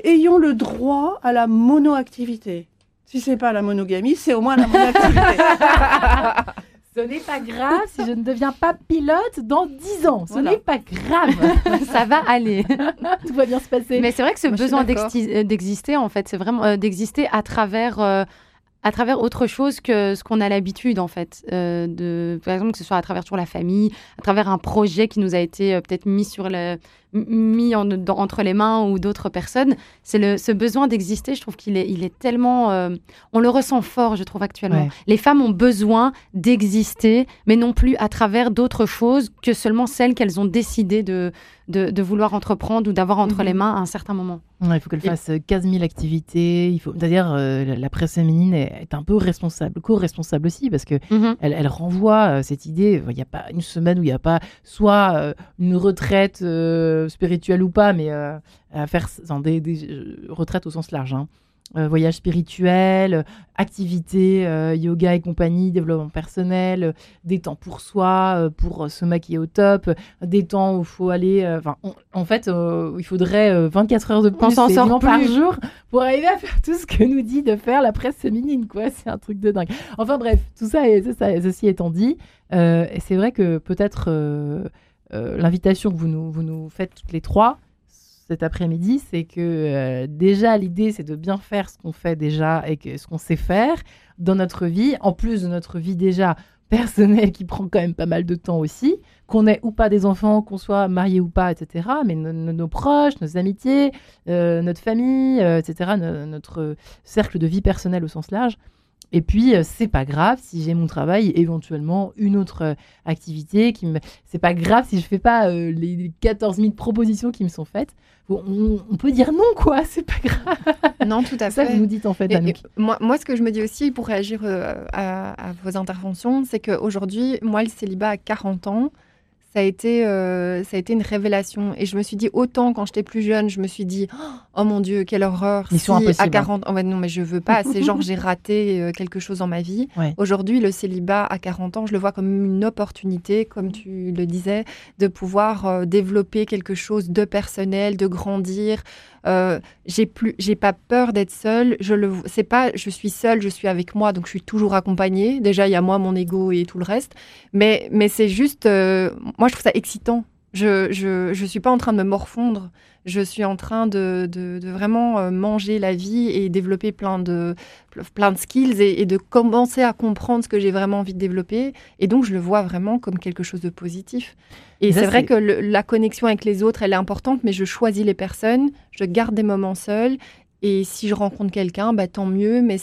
[SPEAKER 5] ayons le droit à la monoactivité. Si c'est pas la monogamie, c'est au moins la monoactivité.
[SPEAKER 2] Ce n'est pas grave si je ne deviens pas pilote dans 10 ans. Ce n'est pas grave.
[SPEAKER 4] Ça va aller.
[SPEAKER 2] Tout va bien se passer.
[SPEAKER 4] Mais c'est vrai que ce besoin euh, d'exister, en fait, c'est vraiment euh, d'exister à travers. Euh, à travers autre chose que ce qu'on a l'habitude en fait de par exemple que ce soit à travers toujours la famille à travers un projet qui nous a été peut-être mis sur le mis entre les mains ou d'autres personnes. C'est ce besoin d'exister, je trouve qu'il est, il est tellement... Euh, on le ressent fort, je trouve, actuellement. Les femmes ont besoin d'exister, mais non plus à travers d'autres choses que seulement celles qu'elles ont décidé de, de, vouloir entreprendre ou d'avoir entre mhm. les mains à un certain moment.
[SPEAKER 2] il faut qu'elles fassent 15 000 activités. Il faut, c'est-à-dire, euh, la presse féminine est, un peu responsable, co-responsable aussi, parce que mhm. elle, renvoie euh, cette idée. Il n'y a pas une semaine où il n'y a pas soit une retraite spirituel ou pas, mais euh, à faire dans des, euh, retraites au sens large. Hein. Euh, voyage spirituel, activité, yoga et compagnie, développement personnel, des temps pour soi, pour se maquiller au top, des temps où il faut aller. Enfin, en fait, il faudrait 24 heures de plus, par jour pour arriver à faire tout ce que nous dit de faire la presse féminine, quoi. C'est un truc de dingue. Enfin bref, tout ça, et, ça ceci étant dit, c'est vrai que peut-être euh, l'invitation que vous nous, vous nous faites toutes les trois cet après-midi, c'est que euh, déjà l'idée c'est de bien faire ce qu'on fait déjà et que ce qu'on sait faire dans notre vie, en plus de notre vie déjà personnelle qui prend quand même pas mal de temps aussi, qu'on ait ou pas des enfants, qu'on soit marié ou pas, etc. Mais nos proches, nos amitiés, euh, notre famille, etc. notre cercle de vie personnelle au sens large. Et puis, euh, c'est pas grave si j'ai mon travail, éventuellement une autre euh, activité. qui me... C'est pas grave si je fais pas euh, les 14 000 propositions qui me sont faites. On, on peut dire non, quoi, c'est pas grave.
[SPEAKER 3] Non, tout à
[SPEAKER 2] Ça,
[SPEAKER 3] fait.
[SPEAKER 2] vous nous dites en fait,
[SPEAKER 3] Et- moi, moi, ce que je me dis aussi pour réagir euh, à, à vos interventions, c'est qu'aujourd'hui, moi, le célibat à 40 ans, ça a, été, euh, ça a été une révélation. Et je me suis dit, autant quand j'étais plus jeune, je me suis dit, oh mon Dieu, quelle horreur.
[SPEAKER 2] Mission
[SPEAKER 3] si
[SPEAKER 2] impossible,
[SPEAKER 3] à
[SPEAKER 2] hein.
[SPEAKER 3] 40 ans, ouais, non, mais je veux pas. C'est genre, j'ai raté euh, quelque chose dans ma vie.
[SPEAKER 2] Ouais.
[SPEAKER 3] Aujourd'hui, le célibat à 40 ans, je le vois comme une opportunité, comme tu le disais, de pouvoir euh, développer quelque chose de personnel, de grandir. Euh, j'ai plus, j'ai pas peur d'être seule. Je le, c'est pas, je suis seule, je suis avec moi, donc je suis toujours accompagnée. Déjà, il y a moi, mon ego et tout le reste. Mais, mais c'est juste, euh, moi, je trouve ça excitant. Je, je, je suis pas en train de me morfondre. Je suis en train de, de, de vraiment euh, manger la vie et développer plein de, plein de skills et, et de commencer à comprendre ce que j'ai vraiment envie de développer. Et donc, je le vois vraiment comme quelque chose de positif. Et c'est vrai que le- la connexion avec les autres, elle est importante, mais je choisis les personnes, je garde des moments seuls. Et si je rencontre quelqu'un, bah, tant mieux, mais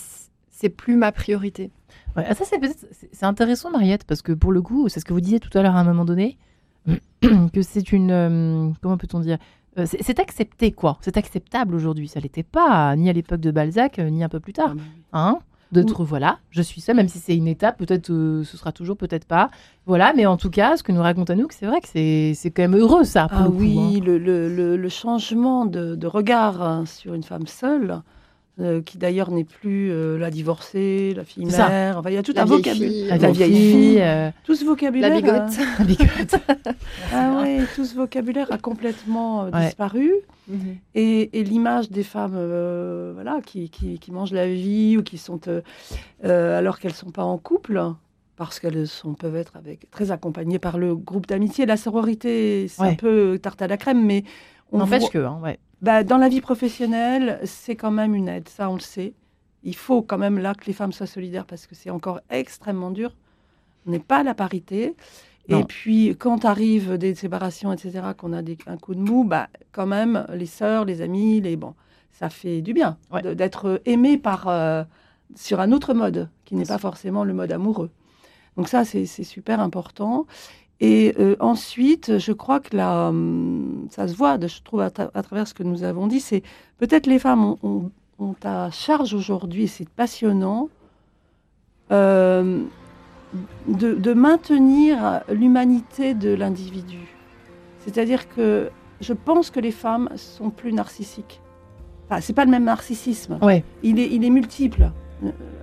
[SPEAKER 3] c'est plus ma priorité.
[SPEAKER 2] Ouais, ah, ça, c'est intéressant, Mariette, parce que pour le coup, c'est ce que vous disiez tout à l'heure à un moment donné, que c'est une. euh, comment peut-on dire? Euh, c'est accepté, quoi. C'est acceptable aujourd'hui. Ça l'était pas, ni à l'époque de Balzac, euh, ni un peu plus tard.
[SPEAKER 5] Ah, bah oui.
[SPEAKER 2] Hein? D'être, voilà, je suis seule, même si c'est une étape, peut-être euh, ce sera toujours, peut-être pas. Voilà, mais en tout cas, ce que nous raconte Anouk, c'est vrai que c'est c'est quand même heureux, ça, pour
[SPEAKER 5] Ah
[SPEAKER 2] le coup, hein.
[SPEAKER 5] oui, le, le- le- le changement de, de regard hein, sur une femme seule, euh, qui d'ailleurs n'est plus euh, la divorcée, la fille mère. Enfin, il y a tout
[SPEAKER 3] La
[SPEAKER 5] un vocabulaire.
[SPEAKER 3] fille,
[SPEAKER 2] La
[SPEAKER 5] la
[SPEAKER 2] vieille fille,
[SPEAKER 5] fille.
[SPEAKER 2] euh,
[SPEAKER 5] Tout ce vocabulaire.
[SPEAKER 3] La bigote.
[SPEAKER 5] a-
[SPEAKER 2] la bigote.
[SPEAKER 5] ah oui, tout ce vocabulaire a complètement euh,
[SPEAKER 2] Ouais.
[SPEAKER 5] disparu. Et, et l'image des femmes euh, voilà, qui, qui, qui mangent la vie ou qui sont, euh, euh, alors qu'elles ne sont pas en couple, parce qu'elles sont, peuvent être avec, très accompagnées par le groupe d'amitié. La sororité, c'est
[SPEAKER 2] Ouais.
[SPEAKER 5] un peu tarte à la crème, mais on
[SPEAKER 2] N'empêche
[SPEAKER 5] voit-
[SPEAKER 2] que, hein, ouais.
[SPEAKER 5] Bah, dans la vie professionnelle, c'est quand même une aide, ça on le sait. Il faut quand même là que les femmes soient solidaires parce que c'est encore extrêmement dur. On n'est pas à la parité.
[SPEAKER 2] Non.
[SPEAKER 5] Et puis, quand arrivent des séparations, etc., qu'on a des, un coup de mou, bah, quand même, les sœurs, les amis, les bon, ça fait du bien
[SPEAKER 2] Ouais.
[SPEAKER 5] d'être aimé par, euh, sur un autre mode, qui n'est pas forcément le mode amoureux. Donc ça, c'est super important. Et euh, ensuite, je crois que là, hum, ça se voit, je trouve, à, tra- à travers ce que nous avons dit, c'est peut-être les femmes ont, ont- ont à charge aujourd'hui, et c'est passionnant, euh, de, de maintenir l'humanité de l'individu. C'est-à-dire que je pense que les femmes sont plus narcissiques. Enfin, c'est pas le même narcissisme.
[SPEAKER 2] Ouais.
[SPEAKER 5] Il est, il est multiple.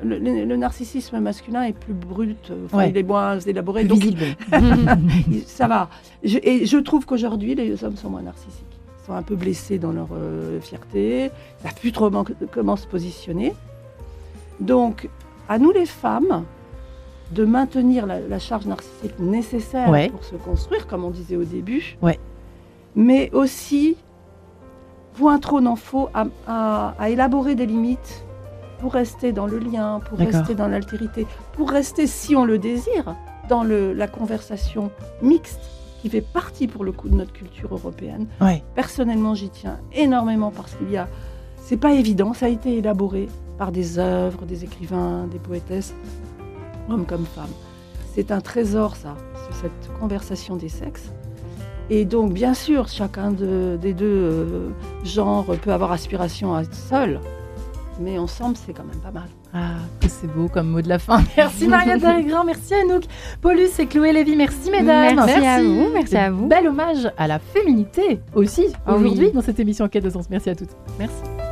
[SPEAKER 5] Le, le- le narcissisme masculin est plus brut, enfin,
[SPEAKER 2] Ouais.
[SPEAKER 5] il est moins élaboré.
[SPEAKER 2] Plus
[SPEAKER 5] donc
[SPEAKER 2] visible.
[SPEAKER 5] ça va. Je- et je trouve qu'aujourd'hui, les hommes sont moins narcissiques. Ils sont un peu blessés dans leur euh, fierté. Ils savent plus trop comment, comment se positionner. Donc, à nous les femmes, de maintenir la, la charge narcissique nécessaire
[SPEAKER 2] Ouais.
[SPEAKER 5] pour se construire, comme on disait au début.
[SPEAKER 2] Ouais.
[SPEAKER 5] Mais aussi, point trop n'en faut, à, à- à élaborer des limites pour rester dans le lien, pour rester dans l'altérité, pour rester, si on le désire, dans le- la conversation mixte qui fait partie pour le coup de notre culture européenne.
[SPEAKER 2] Ouais.
[SPEAKER 5] Personnellement, j'y tiens énormément parce qu'il y a, c'est pas évident, ça a été élaboré par des œuvres, des écrivains, des poétesses, hommes comme femmes. C'est un trésor, ça, cette conversation des sexes. Et donc, bien sûr, chacun de- des deux euh, genres peut avoir aspiration à être seul, mais ensemble, c'est quand même pas mal.
[SPEAKER 2] Ah, que c'est beau comme mot de la fin. Merci Mariette Darigran, merci Anouk. Paulus et Chloé Lévy, merci mesdames.
[SPEAKER 4] Merci à vous, merci à vous.
[SPEAKER 2] Bel hommage à la féminité aussi
[SPEAKER 4] Ah oui.
[SPEAKER 2] aujourd'hui dans cette émission Quête de sens. Merci à toutes. Merci.